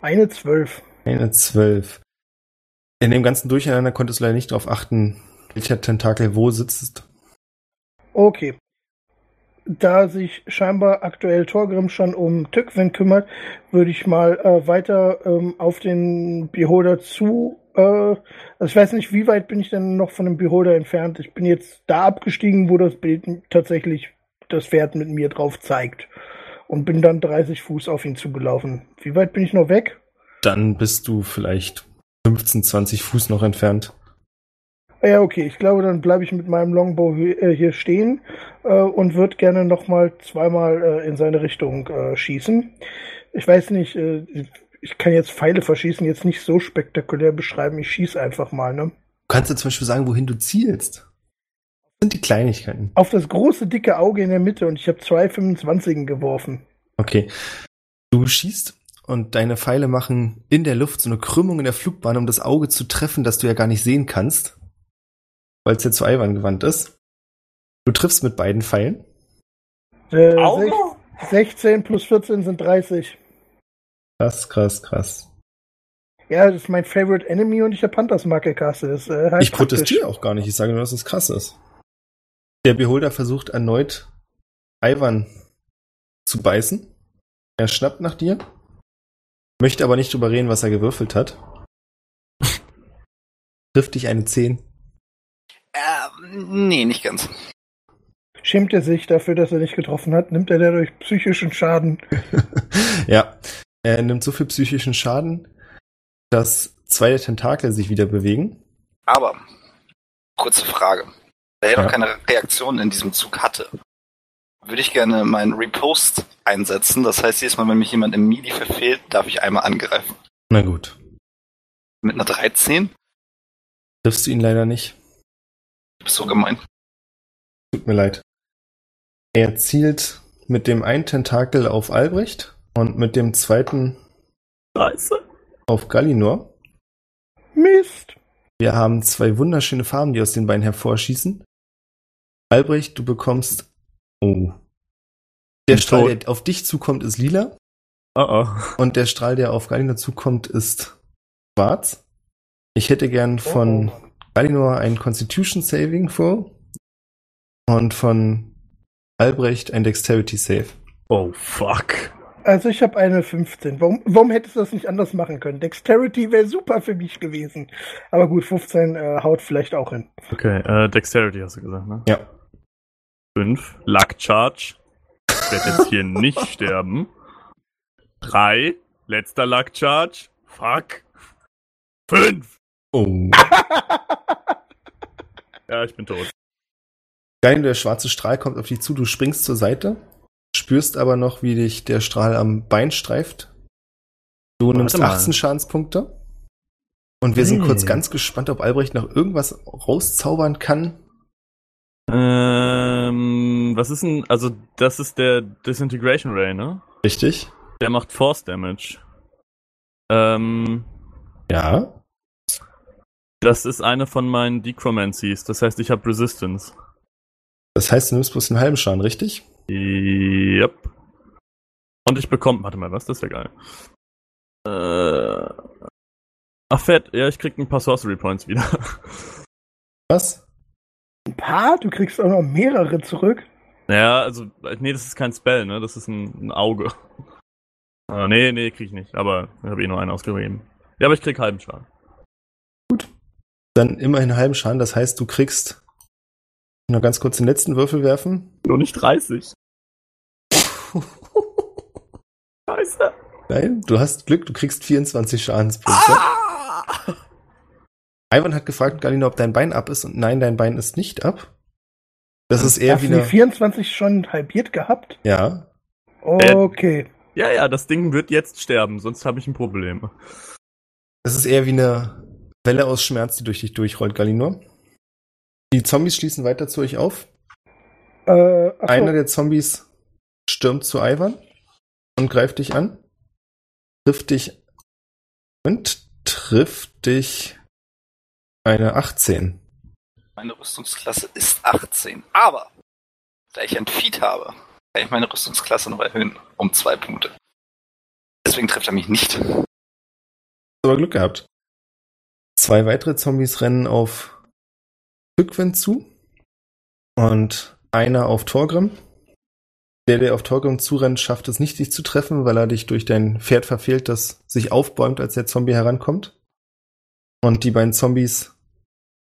Eine zwölf. Eine zwölf. In dem ganzen Durcheinander konntest du leider nicht darauf achten, welcher Tentakel wo sitzt. Okay. Da sich scheinbar aktuell Torgrim schon um Tückwin kümmert, würde ich mal äh, weiter ähm, auf den Beholder zu. Äh, also ich weiß nicht, wie weit bin ich denn noch von dem Beholder entfernt. Ich bin jetzt da abgestiegen, wo das Bild tatsächlich das Pferd mit mir drauf zeigt. Und bin dann 30 Fuß auf ihn zugelaufen. Wie weit bin ich noch weg? Dann bist du vielleicht 15, 20 Fuß noch entfernt. Ja, okay. Ich glaube, dann bleibe ich mit meinem Longbow hier, äh, hier stehen äh, und würde gerne noch mal zweimal äh, in seine Richtung äh, schießen. Ich weiß nicht, äh, ich kann jetzt Pfeile verschießen, jetzt nicht so spektakulär beschreiben. Ich schieße einfach mal, ne? Du kannst dir zum Beispiel sagen, wohin du zielst. Das sind die Kleinigkeiten. Auf das große, dicke Auge in der Mitte und ich habe zwei 25 geworfen. Okay. Du schießt und deine Pfeile machen in der Luft so eine Krümmung in der Flugbahn, um das Auge zu treffen, das du ja gar nicht sehen kannst, weil es ja zu Ivan gewandt ist. Du triffst mit beiden Pfeilen. Äh, Auge? sech- 16 plus 14 sind 30. Krass, krass, krass. Ja, das ist mein Favorite Enemy und ich habe Hunters Marke Kasse. Das, äh, heißt Ich protestiere auch gar nicht. Ich sage nur, dass es krass ist. Der Beholder versucht erneut, Ivan zu beißen. Er schnappt nach dir, möchte aber nicht drüber reden, was er gewürfelt hat. Trifft dich eine 10. Ähm, nee, nicht ganz. Schämt er sich dafür, dass er nicht getroffen hat? Nimmt er dadurch psychischen Schaden? ja, er nimmt so viel psychischen Schaden, dass zwei der Tentakel sich wieder bewegen. Aber, kurze Frage. Da er Ja. noch keine Reaktion in diesem Zug hatte, würde ich gerne meinen Repost einsetzen. Das heißt, jedes Mal, wenn mich jemand im Midi verfehlt, darf ich einmal angreifen. Na gut. Mit einer 13? Triffst du ihn leider nicht. Bist so gemein. Tut mir leid. Er zielt mit dem einen Tentakel auf Albrecht und mit dem zweiten Scheiße. auf Gallinor. Mist! Wir haben zwei wunderschöne Farben, die aus den Beinen hervorschießen. Albrecht, du bekommst. Oh. Der Bin Strahl, tot. der auf dich zukommt, ist lila. Oh oh. Und der Strahl, der auf Gallinor zukommt, ist schwarz. Ich hätte gern von Oh. Gallinor ein Constitution Saving vor. Und von Albrecht ein Dexterity Save. Oh fuck. Also ich habe eine 15. Warum, warum hättest du das nicht anders machen können? Dexterity wäre super für mich gewesen. Aber gut, 15 äh, haut vielleicht auch hin. Okay, äh, Dexterity hast du gesagt, ne? Ja. 5. Luck Charge. Ich werde jetzt hier nicht sterben. 3. Letzter Luck Charge. Fuck. 5. Oh. Ja, ich bin tot. Geil, der schwarze Strahl kommt auf dich zu, du springst zur Seite, spürst aber noch, wie dich der Strahl am Bein streift. Du Warte nimmst mal. 18 Schadenspunkte. Und wir sind Hey. kurz ganz gespannt, ob Albrecht noch irgendwas rauszaubern kann. Ähm, was ist denn, also das ist der Disintegration Ray, ne? Richtig? Der macht Force Damage. Ähm, Ja. Das ist eine von meinen Decromancies, das heißt, ich habe Resistance. Das heißt, du nimmst bloß einen halben Schaden, richtig? Yep. Und ich bekomme, warte mal, was? Das wäre geil. Äh, ach, fett. Ja, ich krieg ein paar Sorcery Points wieder. Was? Ein paar? Du kriegst auch noch mehrere zurück. Ja, also, nee, das ist kein Spell, ne? Das ist ein, ein Auge. Ah, nee, nee, krieg ich nicht. Aber ich habe eh nur einen ausgegeben. Ja, aber ich krieg halben Schaden. Dann immerhin einen halben Schaden, das heißt, du kriegst. Noch ganz kurz den letzten Würfel werfen. Nur nicht 30. Scheiße. Nein, du hast Glück, du kriegst 24 Schadenspunkte. Ah! Ivan hat gefragt, Galina, ob dein Bein ab ist und nein, dein Bein ist nicht ab. Das ist eher Hast wie du die eine. 24 schon halbiert gehabt? Ja. Okay. Ja, ja, das Ding wird jetzt sterben, sonst habe ich ein Problem. Das ist eher wie eine Welle aus Schmerz, die durch dich durchrollt, Galinor. Die Zombies schließen weiter zu euch auf. Äh. Einer der Zombies stürmt zu Ivan und greift dich an. Trifft dich und trifft dich eine 18. Meine Rüstungsklasse ist 18. Aber, da ich ein Feed habe, kann ich meine Rüstungsklasse noch erhöhen. Um zwei Punkte. Deswegen trifft er mich nicht. aber Glück gehabt. Zwei weitere Zombies rennen auf Tückwind zu und einer auf Torgrim. Der, der auf Torgrim zurennt, schafft es nicht, dich zu treffen, weil er dich durch dein Pferd verfehlt, das sich aufbäumt, als der Zombie herankommt. Und die beiden Zombies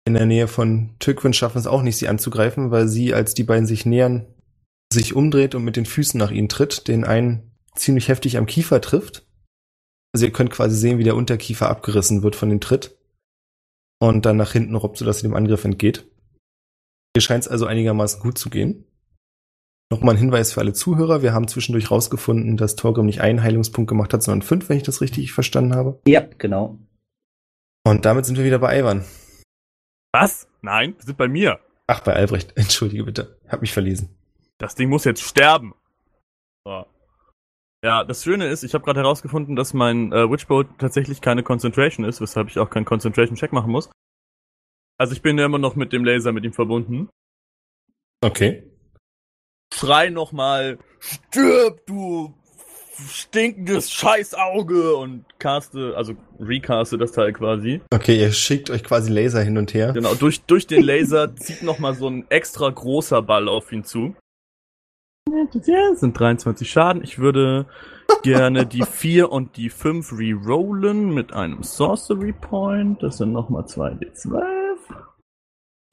in der Nähe von Tückwind schaffen es auch nicht, sie anzugreifen, weil sie, als die beiden sich nähern, sich umdreht und mit den Füßen nach ihnen tritt, den einen ziemlich heftig am Kiefer trifft. Also ihr könnt quasi sehen, wie der Unterkiefer abgerissen wird von dem Tritt und dann nach hinten robbt, sodass sie dem Angriff entgeht. Hier scheint es also einigermaßen gut zu gehen. Nochmal ein Hinweis für alle Zuhörer. Wir haben zwischendurch rausgefunden, dass Torgrim nicht einen Heilungspunkt gemacht hat, sondern fünf, wenn ich das richtig verstanden habe. Ja, genau. Und damit sind wir wieder bei Ivan. Was? Nein, wir sind bei mir. Ach, bei Albrecht. Entschuldige bitte. Hab mich verlesen. Das Ding muss jetzt sterben. So. Ja, das Schöne ist, ich habe gerade herausgefunden, dass mein äh, Witchbolt tatsächlich keine Concentration ist, weshalb ich auch keinen Concentration-Check machen muss. Also ich bin ja immer noch mit dem Laser mit ihm verbunden. Okay. Schrei nochmal, stirb, du stinkendes Scheißauge und caste, also recaste das Teil quasi. Okay, ihr schickt euch quasi Laser hin und her. Genau, durch, durch den Laser zieht nochmal so ein extra großer Ball auf ihn zu. Sind 23 Schaden. Ich würde gerne die 4 und die 5 rerollen mit einem Sorcery Point. Das sind nochmal 2d12.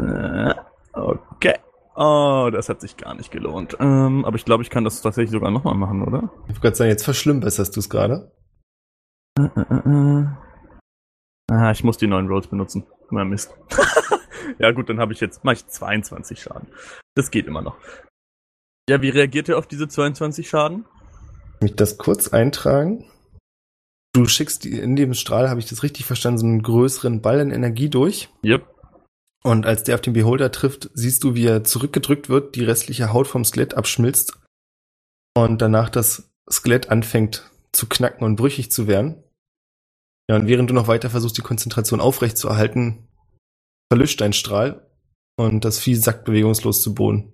Äh, Okay. Oh, das hat sich gar nicht gelohnt. Ähm, aber ich glaube, ich kann das tatsächlich sogar nochmal machen, oder? Ich wollte gerade sagen, jetzt verschlimmbesserst du es gerade. Äh, äh, äh. Ah, ich muss die neuen Rolls benutzen. Na Mist. ja gut, dann habe ich jetzt, mache ich 22 Schaden. Das geht immer noch. Ja, wie reagiert ihr auf diese 22 Schaden? mich das kurz eintragen. Du schickst die, in dem Strahl, habe ich das richtig verstanden, so einen größeren Ball in Energie durch. Yep. Und als der auf den Beholder trifft, siehst du, wie er zurückgedrückt wird, die restliche Haut vom Skelett abschmilzt und danach das Skelett anfängt zu knacken und brüchig zu werden. Ja, und während du noch weiter versuchst, die Konzentration aufrecht zu erhalten, verlischt dein Strahl und das Vieh sackt bewegungslos zu Boden.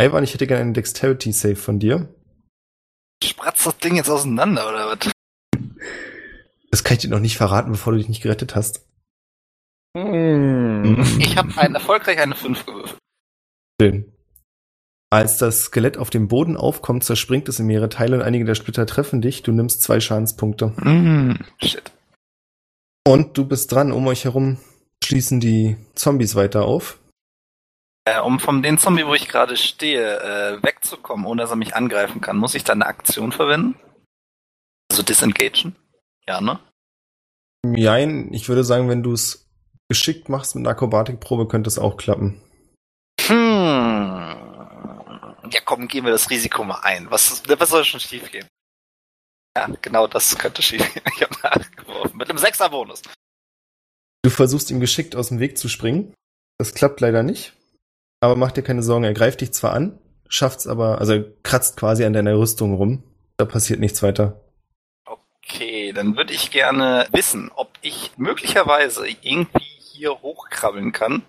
Ivan, ich hätte gerne einen Dexterity Save von dir. Spratzt das Ding jetzt auseinander, oder was? Das kann ich dir noch nicht verraten, bevor du dich nicht gerettet hast. Hm. Ich habe ein, erfolgreich eine 5 gewürfelt. Schön. Als das Skelett auf dem Boden aufkommt, zerspringt es in mehrere Teile und einige der Splitter treffen dich. Du nimmst zwei Schadenspunkte. Mm, shit. Und du bist dran. Um euch herum schließen die Zombies weiter auf. Äh, um von dem Zombie, wo ich gerade stehe, äh, wegzukommen, ohne dass er mich angreifen kann, muss ich dann eine Aktion verwenden? Also disengagen? Ja, ne? Jein, ich würde sagen, wenn du es geschickt machst mit einer Akrobatikprobe, könnte es auch klappen. Hm. Ja, komm, gehen wir das Risiko mal ein. Was, was soll schon schief gehen? Ja, genau das könnte schief gehen. Ich habe nachgeworfen. Mit einem Sechser-Bonus. Du versuchst ihm geschickt aus dem Weg zu springen. Das klappt leider nicht. Aber mach dir keine Sorgen, er greift dich zwar an, schafft's aber, also er kratzt quasi an deiner Rüstung rum. Da passiert nichts weiter. Okay, dann würde ich gerne wissen, ob ich möglicherweise irgendwie hier hochkrabbeln kann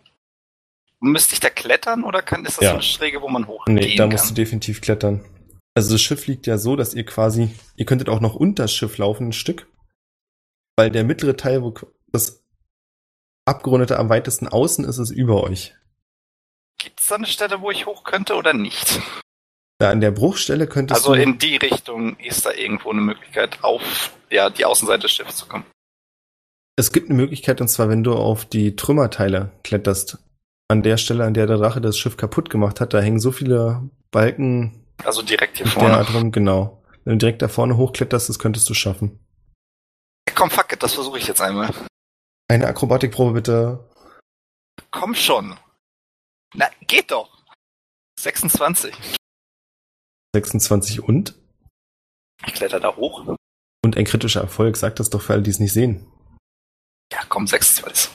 müsste ich da klettern oder kann, ist das Ja. so eine Schräge, wo man hochgehen Nee, da kann? musst du definitiv klettern. Also das Schiff liegt ja so, dass ihr quasi, ihr könntet auch noch unter das Schiff laufen, ein Stück. Weil der mittlere Teil, wo das abgerundete am weitesten außen ist, ist über euch. Gibt es da eine Stelle, wo ich hoch könnte oder nicht? Da an der Bruchstelle könntest Also du. in die Richtung ist da irgendwo eine Möglichkeit, auf ja, die Außenseite des Schiffs zu kommen. Es gibt eine Möglichkeit, und zwar, wenn du auf die Trümmerteile kletterst. An der Stelle, an der der Drache das Schiff kaputt gemacht hat, da hängen so viele Balken Also direkt hier vorne. derart rum, genau. Wenn du direkt da vorne hochkletterst, das könntest du schaffen. Komm, fuck it, das versuche ich jetzt einmal. Eine Akrobatikprobe bitte. Komm schon. Na, geht doch. 26. 26 und? Ich kletter da hoch. Und ein kritischer Erfolg, sag das doch für alle, die es nicht sehen. Ja, komm, 26.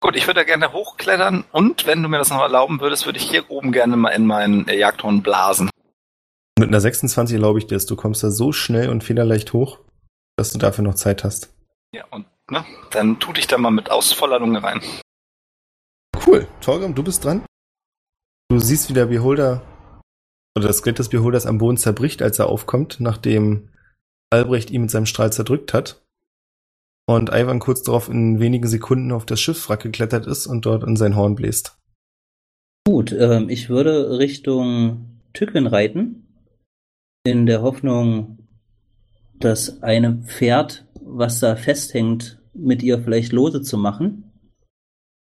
Gut, ich würde da gerne hochklettern und wenn du mir das noch erlauben würdest, würde ich hier oben gerne mal in meinen äh, Jagdhorn blasen. Mit einer 26 erlaube ich dir es. Du kommst da so schnell und federleicht hoch, dass du dafür noch Zeit hast. Ja, und ne, dann tu dich da mal mit aus voller Lunge rein. Cool. Torgrim, du bist dran. Du siehst, wie der Beholder oder das Skelett des Beholders am Boden zerbricht, als er aufkommt, nachdem Albrecht ihn mit seinem Strahl zerdrückt hat. Und Ivan kurz darauf in wenigen Sekunden auf das Schiffswrack geklettert ist und dort in sein Horn bläst. Gut, ähm, ich würde Richtung Tückwin reiten, in der Hoffnung, dass eine Pferd, was da festhängt, mit ihr vielleicht lose zu machen.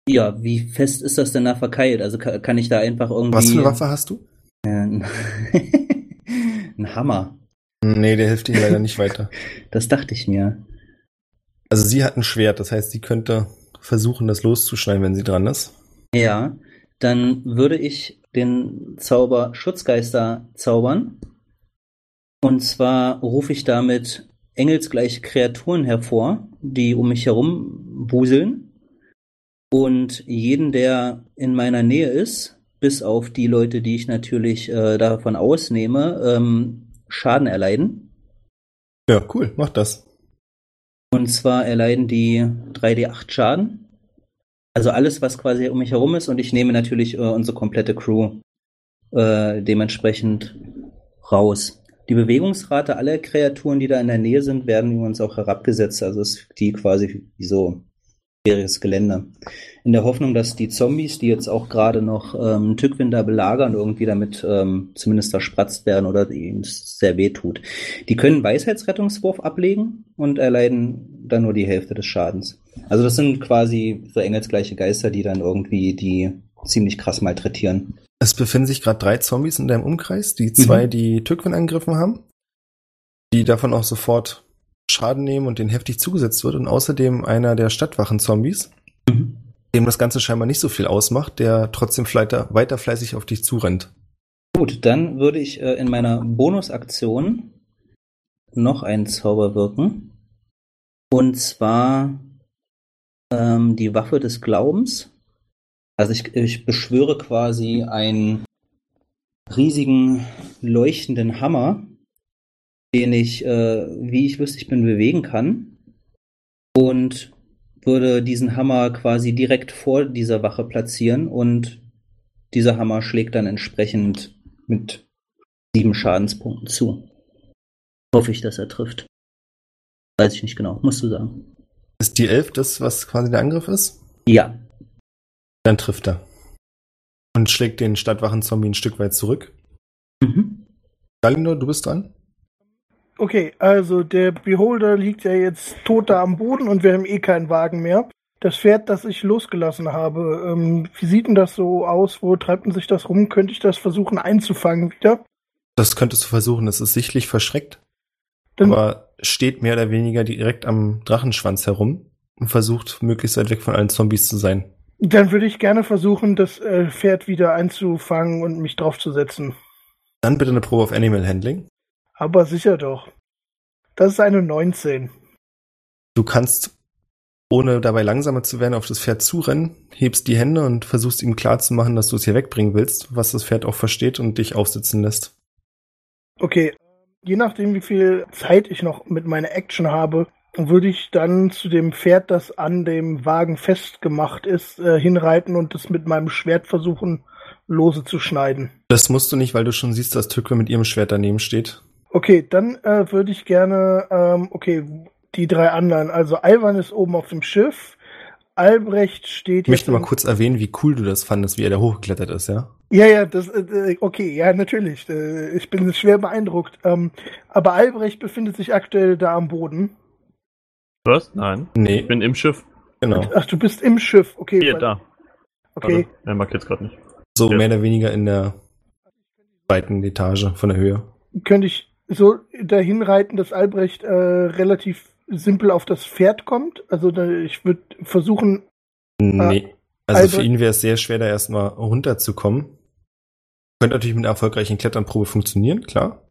Ja, wie fest ist das denn da verkeilt? Also kann, kann ich da einfach irgendwie. Was für eine Waffe hast du? Ein ein Hammer. Nee, der hilft dir leider nicht weiter. Das dachte ich mir. Also sie hat ein Schwert, das heißt, sie könnte versuchen, das loszuschneiden, wenn sie dran ist. Ja, dann würde ich den Zauber Schutzgeister zaubern. Und zwar rufe ich damit engelsgleiche Kreaturen hervor, die um mich herum wuseln. Und jeden, der in meiner Nähe ist, bis auf die Leute, die ich natürlich äh, davon ausnehme, ähm, Schaden erleiden. Ja, cool, mach das. Und zwar erleiden die 3D8 Schaden. Also alles, was quasi um mich herum ist. Und ich nehme natürlich äh, unsere komplette Crew äh, dementsprechend raus. Die Bewegungsrate aller Kreaturen, die da in der Nähe sind, werden übrigens auch herabgesetzt. Also ist die quasi wie so schwieriges Gelände. In der Hoffnung, dass die Zombies, die jetzt auch gerade noch ähm, Tückwin da belagern, irgendwie damit ähm, zumindest verspratzt werden oder ihnen sehr weh tut. Die können Weisheitsrettungswurf ablegen und erleiden dann nur die Hälfte des Schadens. Also das sind quasi so engelsgleiche Geister, die dann irgendwie die ziemlich krass malträtieren. Es befinden sich gerade drei Zombies in deinem Umkreis, die zwei, Mhm. die Tückwin angegriffen haben, die davon auch sofort Schaden nehmen und denen heftig zugesetzt wird und außerdem einer der Stadtwachen-Zombies, Mhm. dem das Ganze scheinbar nicht so viel ausmacht, der trotzdem weiter, weiter fleißig auf dich zurennt. Gut, dann würde ich äh, in meiner Bonusaktion noch einen Zauber wirken. Und zwar ähm, die Waffe des Glaubens. Also ich, ich beschwöre quasi einen riesigen leuchtenden Hammer, den ich, äh, wie ich lustig bin, bewegen kann. Und würde diesen Hammer quasi direkt vor dieser Wache platzieren und dieser Hammer schlägt dann entsprechend mit sieben Schadenspunkten zu. Hoffe ich, dass er trifft. Weiß ich nicht genau, musst du sagen. Ist die Elf das, was quasi der Angriff ist? Ja. Dann trifft er. Und schlägt den Stadtwachen-Zombie ein Stück weit zurück. Mhm. Galinor, du bist dran? Okay, also der Beholder liegt ja jetzt tot da am Boden und wir haben eh keinen Wagen mehr. Das Pferd, das ich losgelassen habe, ähm, wie sieht denn das so aus? Wo treibt denn sich das rum? Könnte ich das versuchen einzufangen wieder? Das könntest du versuchen, es ist sichtlich verschreckt, Dann, aber steht mehr oder weniger direkt am Drachenschwanz herum und versucht, möglichst weit weg von allen Zombies zu sein. dann würde ich gerne versuchen, das äh, Pferd wieder einzufangen und mich draufzusetzen. Dann bitte eine Probe auf Animal Handling. Aber sicher doch. Das ist eine 19. Du kannst, ohne dabei langsamer zu werden, auf das Pferd zurennen, hebst die Hände und versuchst ihm klarzumachen, dass du es hier wegbringen willst, was das Pferd auch versteht und dich aufsitzen lässt. Okay, je nachdem, wie viel Zeit ich noch mit meiner Action habe, würde ich dann zu dem Pferd, das an dem Wagen festgemacht ist, äh, hinreiten und es mit meinem Schwert versuchen, lose zu schneiden. Das musst du nicht, weil du schon siehst, dass Tücke mit ihrem Schwert daneben steht. Okay, dann äh, würde ich gerne, ähm, okay, die drei anderen. Also Ivan ist oben auf dem Schiff. Albrecht steht Ich möchte mal kurz erwähnen, wie cool du das fandest, wie er da hochgeklettert ist, ja? Ja, ja, das, äh, okay, ja, natürlich. Äh, ich bin schwer beeindruckt. Ähm, aber Albrecht befindet sich aktuell da am Boden. Was? Nein. Nee, Ich bin im Schiff. genau. Ach, du bist im Schiff. Okay. Hier, weil- da. Okay. Also, er mag jetzt gerade nicht. So Ja. mehr oder weniger in der zweiten Etage von der Höhe. Könnte ich so dahin reiten, dass Albrecht äh, relativ simpel auf das Pferd kommt? Also da, ich würde versuchen, Nee. Also für Albert- ihn wäre es sehr schwer, da erstmal runterzukommen. Könnte natürlich mit einer erfolgreichen Kletternprobe funktionieren, klar.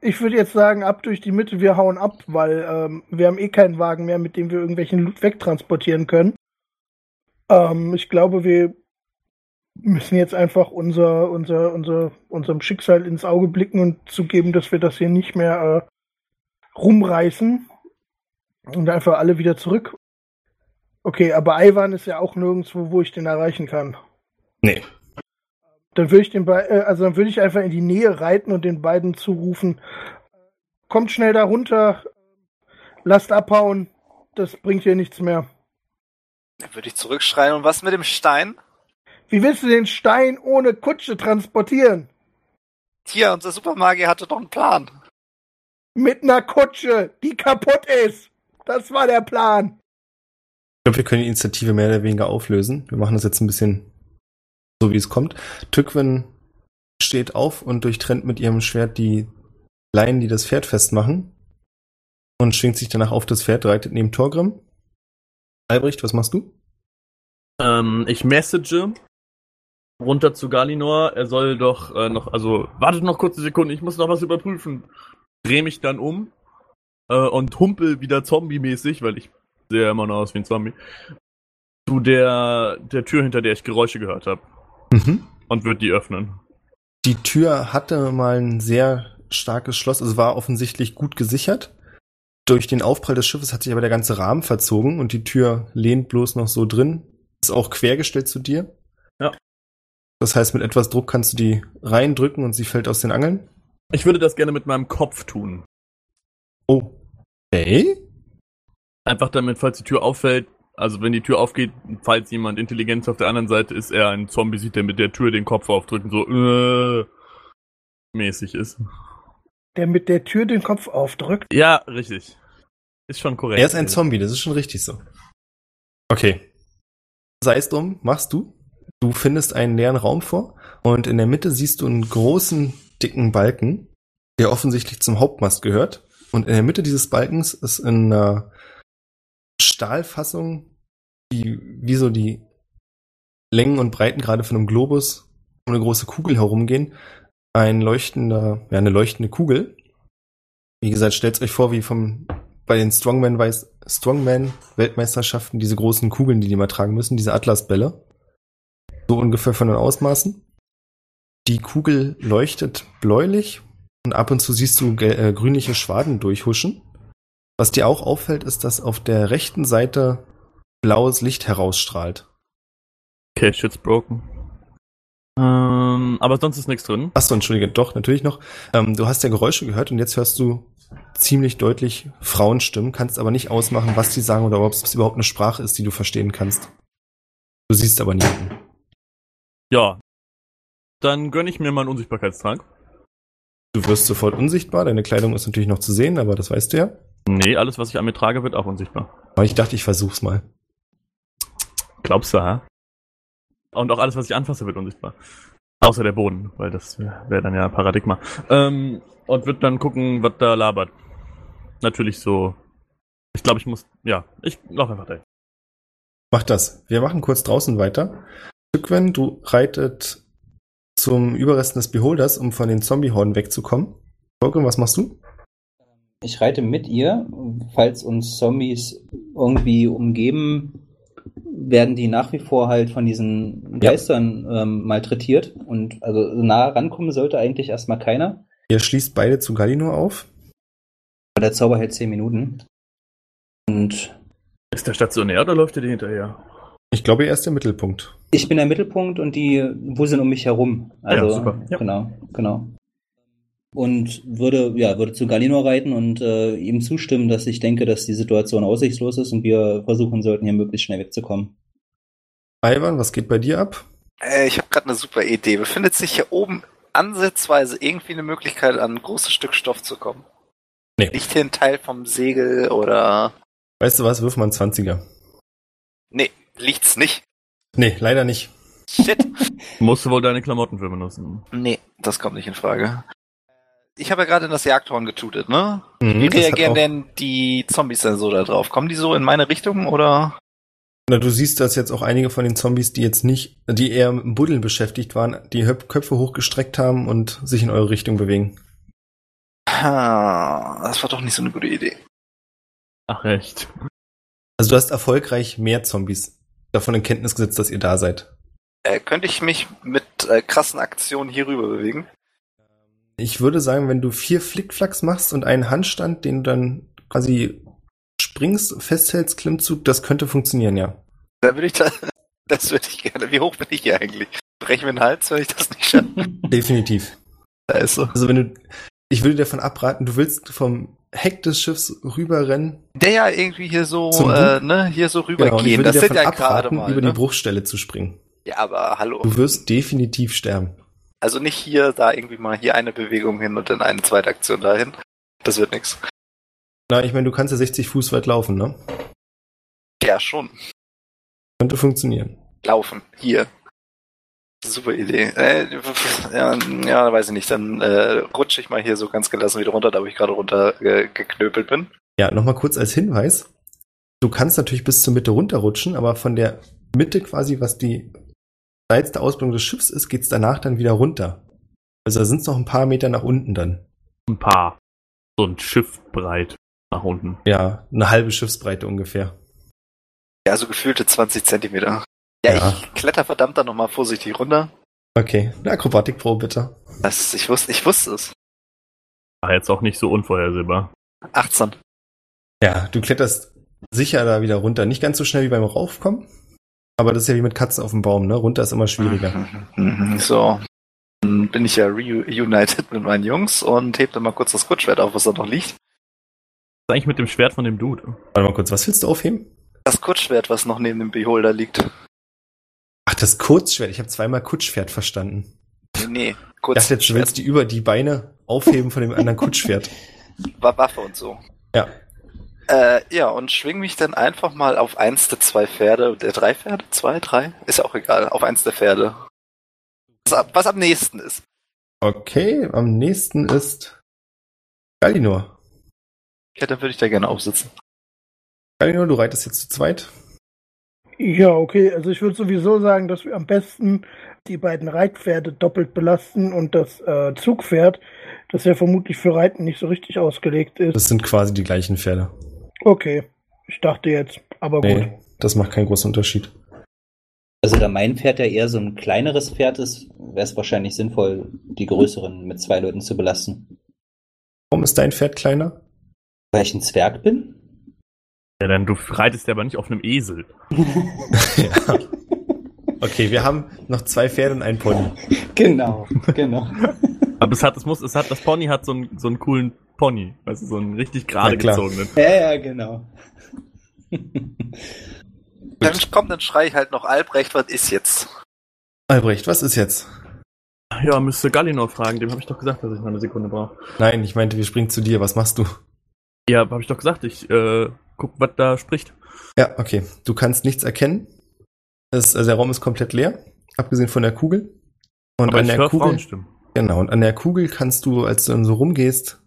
ich würde jetzt sagen, ab durch die Mitte, wir hauen ab, weil ähm, wir haben eh keinen Wagen mehr, mit dem wir irgendwelchen Loot wegtransportieren können. Ähm, ich glaube, wir müssen jetzt einfach unser, unser, unser, unserem Schicksal ins Auge blicken und zugeben, dass wir das hier nicht mehr äh, rumreißen und einfach alle wieder zurück. Okay, aber Ivan ist ja auch nirgendwo, wo ich den erreichen kann. Nee. Dann würde ich den bei, äh, also dann würde ich einfach in die Nähe reiten und den beiden zurufen, kommt schnell da runter, lasst abhauen, das bringt hier nichts mehr. Dann würde ich zurückschreien. Und was mit dem Stein? Wie willst du den Stein ohne Kutsche transportieren? Hier, unser Supermagier hatte doch einen Plan. Mit einer Kutsche, die kaputt ist. Das war der Plan. Ich glaube, wir können die Initiative mehr oder weniger auflösen. Wir machen das jetzt ein bisschen so, wie es kommt. Tückwin steht auf und durchtrennt mit ihrem Schwert die Leinen, die das Pferd festmachen. Und schwingt sich danach auf das Pferd, reitet neben Torgrim. Albrecht, was machst du? Ähm, ich message runter zu Galinor. Er soll doch äh, noch, also wartet noch kurze Sekunde, ich muss noch was überprüfen. Dreh mich dann um äh, und humpel wieder Zombie-mäßig, weil ich sehe immer noch aus wie ein Zombie, zu der, der Tür, hinter der ich Geräusche gehört habe. Mhm. Und wird die öffnen. Die Tür hatte mal ein sehr starkes Schloss, also war offensichtlich gut gesichert. Durch den Aufprall des Schiffes hat sich aber der ganze Rahmen verzogen und die Tür lehnt bloß noch so drin. Ist auch quergestellt zu dir. Ja. Das heißt, mit etwas Druck kannst du die reindrücken und sie fällt aus den Angeln. Ich würde das gerne mit meinem Kopf tun. Oh. Okay. Einfach damit, falls die Tür auffällt, also wenn die Tür aufgeht, falls jemand Intelligenz auf der anderen Seite ist, er einen Zombie sieht, der mit der Tür den Kopf aufdrücken, so äh, mäßig ist. Der mit der Tür den Kopf aufdrückt. Ja, richtig. Ist schon korrekt. Er ist ein Zombie, das ist schon richtig so. Okay. Sei es drum, machst du. Du findest einen leeren Raum vor und in der Mitte siehst du einen großen, dicken Balken, der offensichtlich zum Hauptmast gehört. Und in der Mitte dieses Balkens ist in einer Stahlfassung, die wie so die Längen und Breiten gerade von einem Globus um eine große Kugel herumgehen, ein leuchtender, ja, eine leuchtende Kugel. Wie gesagt, stellt euch vor, wie vom bei den Strongman Strongman Weltmeisterschaften diese großen Kugeln, die die mal tragen müssen, diese Atlasbälle. So ungefähr von den Ausmaßen. Die Kugel leuchtet bläulich und ab und zu siehst du äh, grünliche Schwaden durchhuschen. Was dir auch auffällt, ist, dass auf der rechten Seite blaues Licht herausstrahlt. Okay, shit's broken. Ähm, aber sonst ist nichts drin. Achso, entschuldige, doch, natürlich noch. Ähm, du hast ja Geräusche gehört und jetzt hörst du ziemlich deutlich Frauenstimmen, kannst aber nicht ausmachen, was die sagen oder ob es überhaupt eine Sprache ist, die du verstehen kannst. Du siehst aber niemanden. Ja. Dann gönne ich mir mal einen Unsichtbarkeitstrank. Du wirst sofort unsichtbar, deine Kleidung ist natürlich noch zu sehen, aber das weißt du ja. Nee, alles, was ich an mir trage, wird auch unsichtbar. Aber ich dachte, ich versuch's mal. Glaubst du, hä? Und auch alles, was ich anfasse, wird unsichtbar. Außer der Boden, weil das wäre wär dann ja Paradigma. Ähm, und wird dann gucken, was da labert. Natürlich so. Ich glaube, ich muss. Ja, ich lauf einfach dahin. Mach das. Wir machen kurz draußen weiter. Tückwen, du reitet zum Überresten des Beholders, um von den Zombie-Horden wegzukommen. Volker, was machst du? Ich reite mit ihr. Falls uns Zombies irgendwie umgeben, werden die nach wie vor halt von diesen Ja. Geistern ähm, malträtiert. Und also nah rankommen sollte eigentlich erstmal keiner. Ihr schließt beide zu Galino auf. Aber der Zauber hält 10 Minuten. Und Ist der stationär oder läuft der dir hinterher? Ich glaube, er ist der Mittelpunkt. ich bin der Mittelpunkt und die wuseln um mich herum. Also, Ja, super. Ja. genau, genau. Und würde, ja, würde zu Galinor reiten und äh, ihm zustimmen, dass ich denke, dass die Situation aussichtslos ist und wir versuchen sollten, hier möglichst schnell wegzukommen. Ivan, was geht bei dir ab? Äh, ich habe gerade eine super Idee. Befindet sich hier oben ansatzweise irgendwie eine Möglichkeit, an ein großes Stück Stoff zu kommen? Nee. Nicht hier ein Teil vom Segel oder. Weißt du was, wirf mal einen 20er. Nee, liegt's nicht. Nee, leider nicht. Shit. Musst du wohl deine Klamotten für benutzen. nee, das kommt nicht in Frage. Ich habe ja gerade in das Jagdhorn getutet, ne? Mhm, Wie reagieren denn die Zombies denn so da drauf? Kommen die so in meine Richtung oder? Na, du siehst, dass jetzt auch einige von den Zombies, die jetzt nicht, die eher mit dem Buddeln beschäftigt waren, die Höp- Köpfe hochgestreckt haben und sich in eure Richtung bewegen. Ha, das war doch nicht so eine gute Idee. Ach echt. Also du hast erfolgreich mehr Zombies davon in Kenntnis gesetzt, dass ihr da seid. Äh, könnte ich mich mit äh, krassen Aktionen hier rüber bewegen? Ich würde sagen, wenn du vier Flickflacks machst und einen Handstand, den du dann quasi springst, festhältst, Klimmzug, das könnte funktionieren, ja. Dann würde ich da, das würde ich gerne. Wie hoch bin ich hier eigentlich? Brechen wir den Hals, wenn ich das nicht schaffe? Definitiv. Da ist so. Also wenn du, ich würde dir davon abraten, du willst vom Heck des Schiffs rüberrennen. Der ja irgendwie hier so, äh, ne, hier so Genau, rübergehen. würde das sind ja gerade abraten, mal. über Ne? die Bruchstelle zu springen. Ja, aber hallo. Du wirst definitiv sterben. Also nicht hier, da irgendwie mal hier eine Bewegung hin und dann eine zweite Aktion dahin. Das wird nix. Na, ich meine, du kannst ja 60 Fuß weit laufen, ne? Ja, schon. Könnte funktionieren. Laufen. Hier. Super Idee. Äh, ja, ja, weiß ich nicht. Dann äh, rutsche ich mal hier so ganz gelassen wieder runter, da wo ich gerade runter äh, geknöpelt bin. Ja, nochmal kurz als Hinweis. Du kannst natürlich bis zur Mitte runterrutschen, aber von der Mitte quasi, was die steilste Ausbildung des Schiffs ist, geht's danach dann wieder runter. Also da sind's noch ein paar Meter nach unten dann. Ein paar. So ein Schiff breit nach unten. Ja, eine halbe Schiffsbreite ungefähr. Ja, so gefühlte 20 Zentimeter. Ja, Ja. ich kletter verdammt dann nochmal vorsichtig runter. Okay, eine Akrobatikprobe bitte. Das, ich wusste, ich wusste es. War jetzt auch nicht so unvorhersehbar. 18. Ja, du kletterst sicher da wieder runter. Nicht ganz so schnell wie beim Raufkommen, aber das ist ja wie mit Katzen auf dem Baum, ne? Runter ist immer schwieriger. Mhm, So. Dann bin ich ja reunited mit meinen Jungs und heb dann mal kurz das Kurzschwert auf, was da noch liegt. Was ist eigentlich mit dem Schwert von dem Dude? Warte mal kurz, was willst du aufheben? Das Kurzschwert, was noch neben dem Beholder liegt. Ach, das Kurzschwert. Ich habe zweimal Kutschschwert verstanden. Nee, nee. Ich dachte jetzt, du willst die über die Beine aufheben von dem anderen Kutschschwert. war Waffe und so. Ja. Äh, ja, und schwing mich dann einfach mal auf eins der zwei Pferde, der drei Pferde, zwei, drei, ist auch egal, auf eins der Pferde. Was, ab- was am nächsten ist. Okay, am nächsten ist Galinor. Ja, dann würde ich da gerne aufsitzen. Galinor, du reitest jetzt zu zweit. Ja, okay. Also ich würde sowieso sagen, dass wir am besten die beiden Reitpferde doppelt belasten und das äh, Zugpferd, das ja vermutlich für Reiten nicht so richtig ausgelegt ist. Das sind quasi die gleichen Pferde. Okay. Ich dachte jetzt, aber gut. Nee, das macht keinen großen Unterschied. Also da mein Pferd ja eher so ein kleineres Pferd ist, wäre es wahrscheinlich sinnvoll, die größeren mit zwei Leuten zu belasten. Warum ist dein Pferd kleiner? Weil ich ein Zwerg bin? Ja, denn du reitest ja aber nicht auf einem Esel. ja. Okay, wir haben noch zwei Pferde und einen Pony. Genau, genau. Aber es hat, es muss, es hat, das Pony hat so einen, so einen coolen Pony. Also so einen richtig gerade gezogenen. ja, ja, genau. Dann kommt, dann schrei ich halt noch Albrecht, was ist jetzt? Albrecht, was ist jetzt? Ja, müsste Gallinor fragen, dem habe ich doch gesagt, dass ich noch eine Sekunde brauche. Nein, ich meinte, wir springen zu dir. Was machst du? Ja, habe ich doch gesagt, ich äh, guck, was da spricht. Ja, okay. Du kannst nichts erkennen. Es, also der Raum ist komplett leer, abgesehen von der Kugel. Und aber an der Kugel. Genau, und an der Kugel kannst du, als du dann so rumgehst,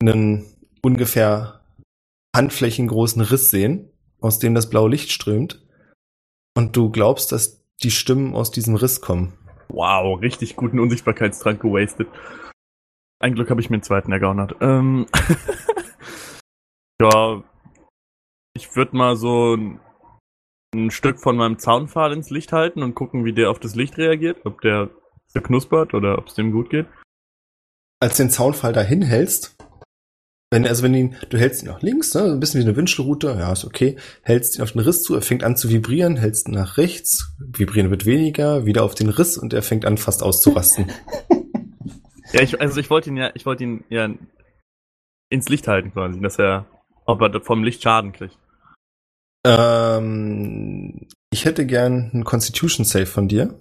einen ungefähr handflächengroßen Riss sehen, aus dem das blaue Licht strömt. Und du glaubst, dass die Stimmen aus diesem Riss kommen. Wow, richtig guten Unsichtbarkeitstrank gewastet. Ein Glück habe ich mir einen zweiten ergaunert. Ähm, ja, ich würde mal so ein, ein Stück von meinem Zaunpfahl ins Licht halten und gucken, wie der auf das Licht reagiert, ob der so knuspert oder ob es dem gut geht. Als du den Zaunfall dahin hältst, Wenn, also wenn ihn, du hältst ihn nach links, ne, ein bisschen wie eine Wünschelrute, ja, ist okay. Hältst ihn auf den Riss zu, er fängt an zu vibrieren, hältst ihn nach rechts, vibrieren wird weniger, wieder auf den Riss und er fängt an fast auszurasten. Ja, ich, also ich wollte ihn ja, ich wollte ihn ja ins Licht halten quasi, dass er, ob er vom Licht Schaden kriegt. Ähm, ich hätte gern einen Constitution Save von dir.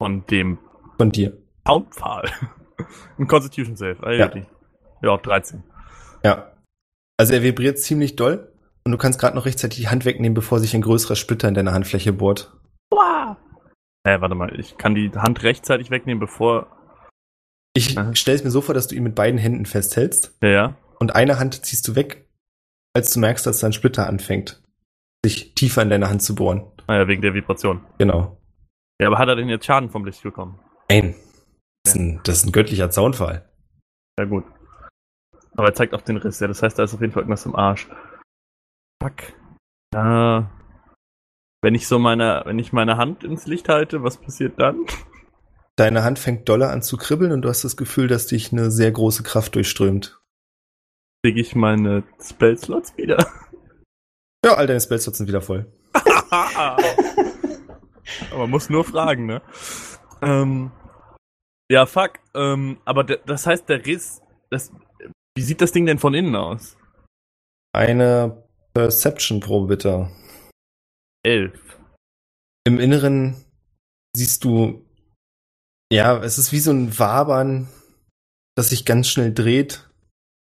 Von dem Von dir. Hauptpfahl. Ein Constitution Save. Ah, Ja. ja. ja, 13. Ja. Also er vibriert ziemlich doll und du kannst gerade noch rechtzeitig die Hand wegnehmen, bevor sich ein größerer Splitter in deiner Handfläche bohrt. Äh, warte mal, ich kann die Hand rechtzeitig wegnehmen, bevor. Ich Aha. stelle es mir so vor, dass du ihn mit beiden Händen festhältst Ja, ja. und eine Hand ziehst du weg, als du merkst, dass dein Splitter anfängt, sich tiefer in deine Hand zu bohren. Naja, wegen der Vibration. Genau. Ja, aber hat er denn jetzt Schaden vom Licht bekommen? Nein. Das ist ein, das ist ein göttlicher Zaunfall. Ja, gut. Aber er zeigt auch den Riss, ja. Das heißt, da ist auf jeden Fall irgendwas im Arsch. Fuck. Äh, wenn ich so meine, wenn ich meine Hand ins Licht halte, was passiert dann? Deine Hand fängt doller an zu kribbeln und du hast das Gefühl, dass dich eine sehr große Kraft durchströmt. Kriege ich meine Spellslots wieder? Ja, all deine Spellslots sind wieder voll. aber man muss nur fragen, ne? Ähm, ja, fuck. Ähm, aber das heißt, der Riss, das, wie sieht das Ding denn von innen aus? Eine Perception-Probe bitte. Elf. Im Inneren siehst du, ja, es ist wie so ein Wabern, das sich ganz schnell dreht.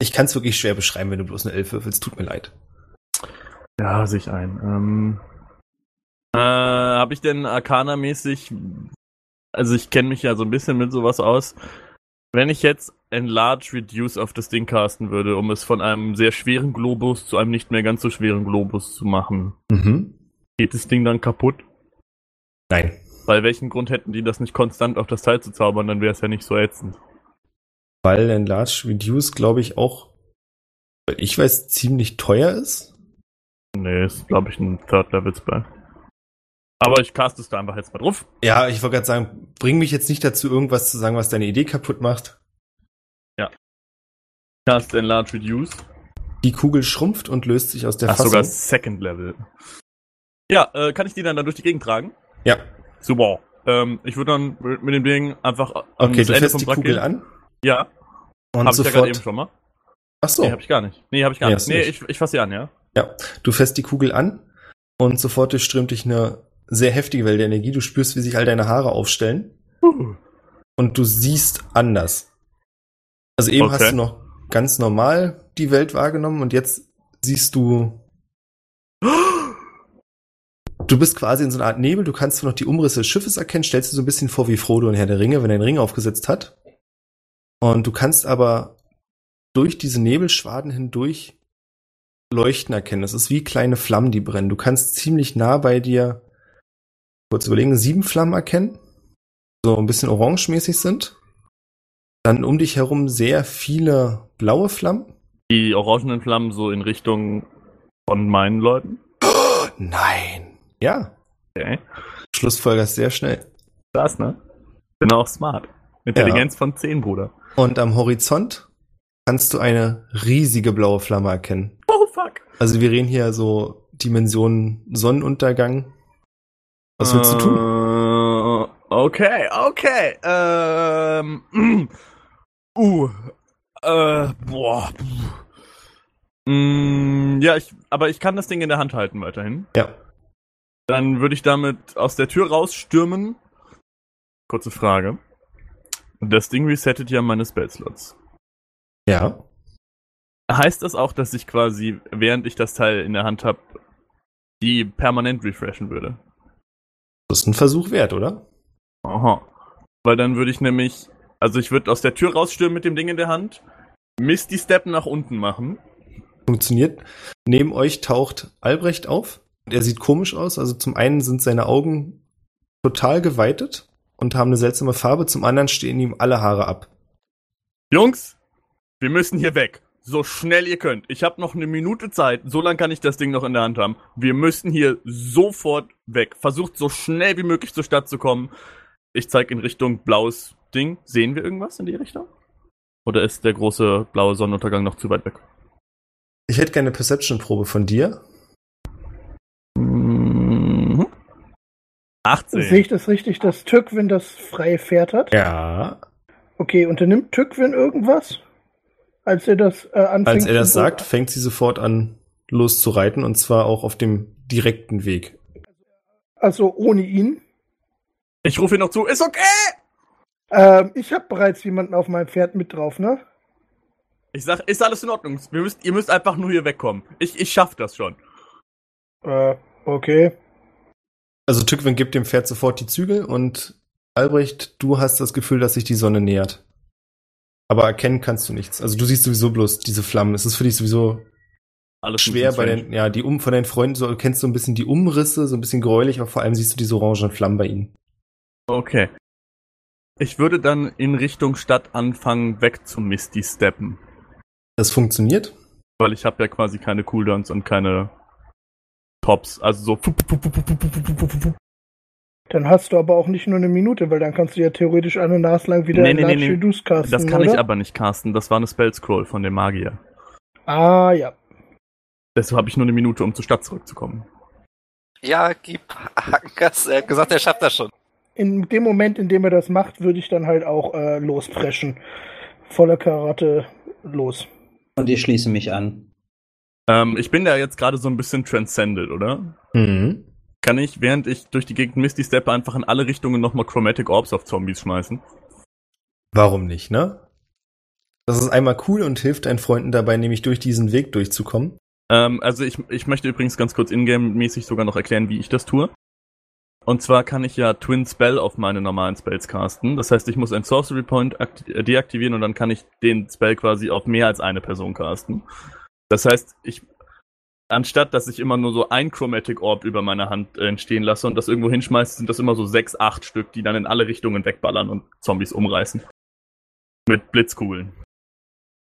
Ich kann es wirklich schwer beschreiben, wenn du bloß eine Elf würfelst. Tut mir leid. Ja, sehe ich ein. Ähm, äh, habe ich denn Arcana-mäßig, also ich kenne mich ja so ein bisschen mit sowas aus. Wenn ich jetzt Enlarge Reduce auf das Ding casten würde, um es von einem sehr schweren Globus zu einem nicht mehr ganz so schweren Globus zu machen, Mhm. geht das Ding dann kaputt? Nein. Weil welchen Grund hätten die das nicht konstant auf das Teil zu zaubern, dann wäre es ja nicht so ätzend. Weil Enlarge Reduce, glaube ich, auch, weil ich weiß, ziemlich teuer ist. Nee, ist glaube ich ein Third-Level-Spell. Aber ich cast es da einfach jetzt mal drauf. Ja, ich wollte gerade sagen, bring mich jetzt nicht dazu, irgendwas zu sagen, was deine Idee kaputt macht. Cast Enlarge Reduce. Die Kugel schrumpft und löst sich aus der Ach, Fassung. sogar Second Level. Ja, äh, kann ich die dann, dann durch die Gegend tragen? Ja. Super. Ähm, ich würde dann mit dem Ding einfach Okay, du Ende fährst die Kugel gehen. an Ja, und hab ich ja gerade eben sofort. schon mal. Ach so. Nee, hab ich gar nicht. Nee, hab ich gar Nee, nicht. Nee, nicht. ich, ich fasse sie an, ja. Ja, du fährst die Kugel an und sofort durchströmt dich eine sehr heftige Welle der Energie. Du spürst, wie sich all deine Haare aufstellen Uh. und du siehst anders. Also eben Okay. hast du noch ganz normal die Welt wahrgenommen und jetzt siehst du, du bist quasi in so einer Art Nebel. Du kannst zwar noch die Umrisse des Schiffes erkennen, stellst dir so ein bisschen vor wie Frodo und Herr der Ringe, wenn er einen Ring aufgesetzt hat. Und du kannst aber durch diese Nebelschwaden hindurch Leuchten erkennen. Das ist wie kleine Flammen, die brennen. Du kannst ziemlich nah bei dir, kurz überlegen, sieben Flammen erkennen. So ein bisschen orangemäßig sind. Dann um dich herum sehr viele blaue Flammen. Die orangenen Flammen so in Richtung von meinen Leuten. Nein. Ja, Okay. Schlussfolgerst sehr schnell. Das, ne? Bin auch smart. Intelligenz von 10, Bruder. Und am Horizont kannst du eine riesige blaue Flamme erkennen. Also wir reden hier so Dimensionen Sonnenuntergang. Was willst du tun? Äh, Okay, okay. Ähm. Uh. Äh, boah. Mm, ja, ich, aber ich kann das Ding in der Hand halten weiterhin. Ja. Dann würde ich damit aus der Tür rausstürmen. Kurze Frage. Das Ding resettet ja meine Spellslots. Ja. Heißt das auch, dass ich quasi, während ich das Teil in der Hand habe, die permanent refreshen würde? Das ist ein Versuch wert, oder? Aha. Weil dann würde ich nämlich, also ich würde aus der Tür rausstürmen mit dem Ding in der Hand, Misty Step nach unten machen. Funktioniert. Neben euch taucht Albrecht auf. Er sieht komisch aus. Also zum einen sind seine Augen total geweitet und haben eine seltsame Farbe. Zum anderen stehen ihm alle Haare ab. Jungs, wir müssen hier weg. So schnell ihr könnt. Ich habe noch eine Minute Zeit. So lange kann ich das Ding noch in der Hand haben. Wir müssen hier sofort weg. Versucht so schnell wie möglich zur Stadt zu kommen. Ich zeige in Richtung blaues Ding. Sehen wir irgendwas in die Richtung? Oder ist der große blaue Sonnenuntergang noch zu weit weg? Ich hätte gerne eine Perception-Probe von dir. Mhm. 18. Sehe ich das richtig, dass Tückwin das freie Pferd hat? Ja. Okay, unternimmt Tückwin irgendwas? Als er das äh, anfängt? Als er das sagt, fängt sie sofort an, loszureiten und zwar auch auf dem direkten Weg. Also ohne ihn. Ich rufe ihn noch zu. Ist okay! Ähm, ich habe bereits jemanden auf meinem Pferd mit drauf, ne? Ich sag, ist alles in Ordnung. Wir müsst, ihr müsst einfach nur hier wegkommen. Ich, ich schaff das schon. Äh, okay. Also Tückwin gibt dem Pferd sofort die Zügel und Albrecht, du hast das Gefühl, dass sich die Sonne nähert. Aber erkennen kannst du nichts. Also du siehst sowieso bloß diese Flammen. Es ist für dich sowieso Alles schwer bei den, ja, die um von deinen Freunden, so kennst du ein bisschen die Umrisse, so ein bisschen gräulich, aber vor allem siehst du diese orangen Flammen bei ihnen. Okay. Ich würde dann in Richtung Stadt anfangen, weg zu Misty steppen. Das funktioniert. Weil ich habe ja quasi keine Cooldowns und keine Tops. Also so. Dann hast du aber auch nicht nur eine Minute, weil dann kannst du ja theoretisch eine Nase lang wieder Nee, nee, nee, Large nee. Reduce casten, Das kann oder? ich aber nicht casten. Das war eine Spellscroll von dem Magier. Ah, ja. Deshalb habe ich nur eine Minute, um zur Stadt zurückzukommen. Ja, gib Hackers. Er hat gesagt, er schafft das schon. In dem Moment, in dem er das macht, würde ich dann halt auch äh, lospreschen. Voller Karotte los. Und ich schließe mich an. Ähm, ich bin da jetzt gerade so ein bisschen transcended, oder? Mhm. Kann ich, während ich durch die Gegend Misty steppe, einfach in alle Richtungen nochmal Chromatic Orbs auf Zombies schmeißen? Warum nicht, ne? Das ist einmal cool und hilft deinen Freunden dabei, nämlich durch diesen Weg durchzukommen. Ähm, also ich, ich möchte übrigens ganz kurz ingame-mäßig sogar noch erklären, wie ich das tue. Und zwar kann ich ja Twin Spell auf meine normalen Spells casten. Das heißt, ich muss einen Sorcery Point akti- deaktivieren und dann kann ich den Spell quasi auf mehr als eine Person casten. Das heißt, ich anstatt dass ich immer nur so ein Chromatic Orb über meine Hand äh, entstehen lasse und das irgendwo hinschmeiße, sind das immer so sechs, acht Stück, die dann in alle Richtungen wegballern und Zombies umreißen. Mit Blitzkugeln.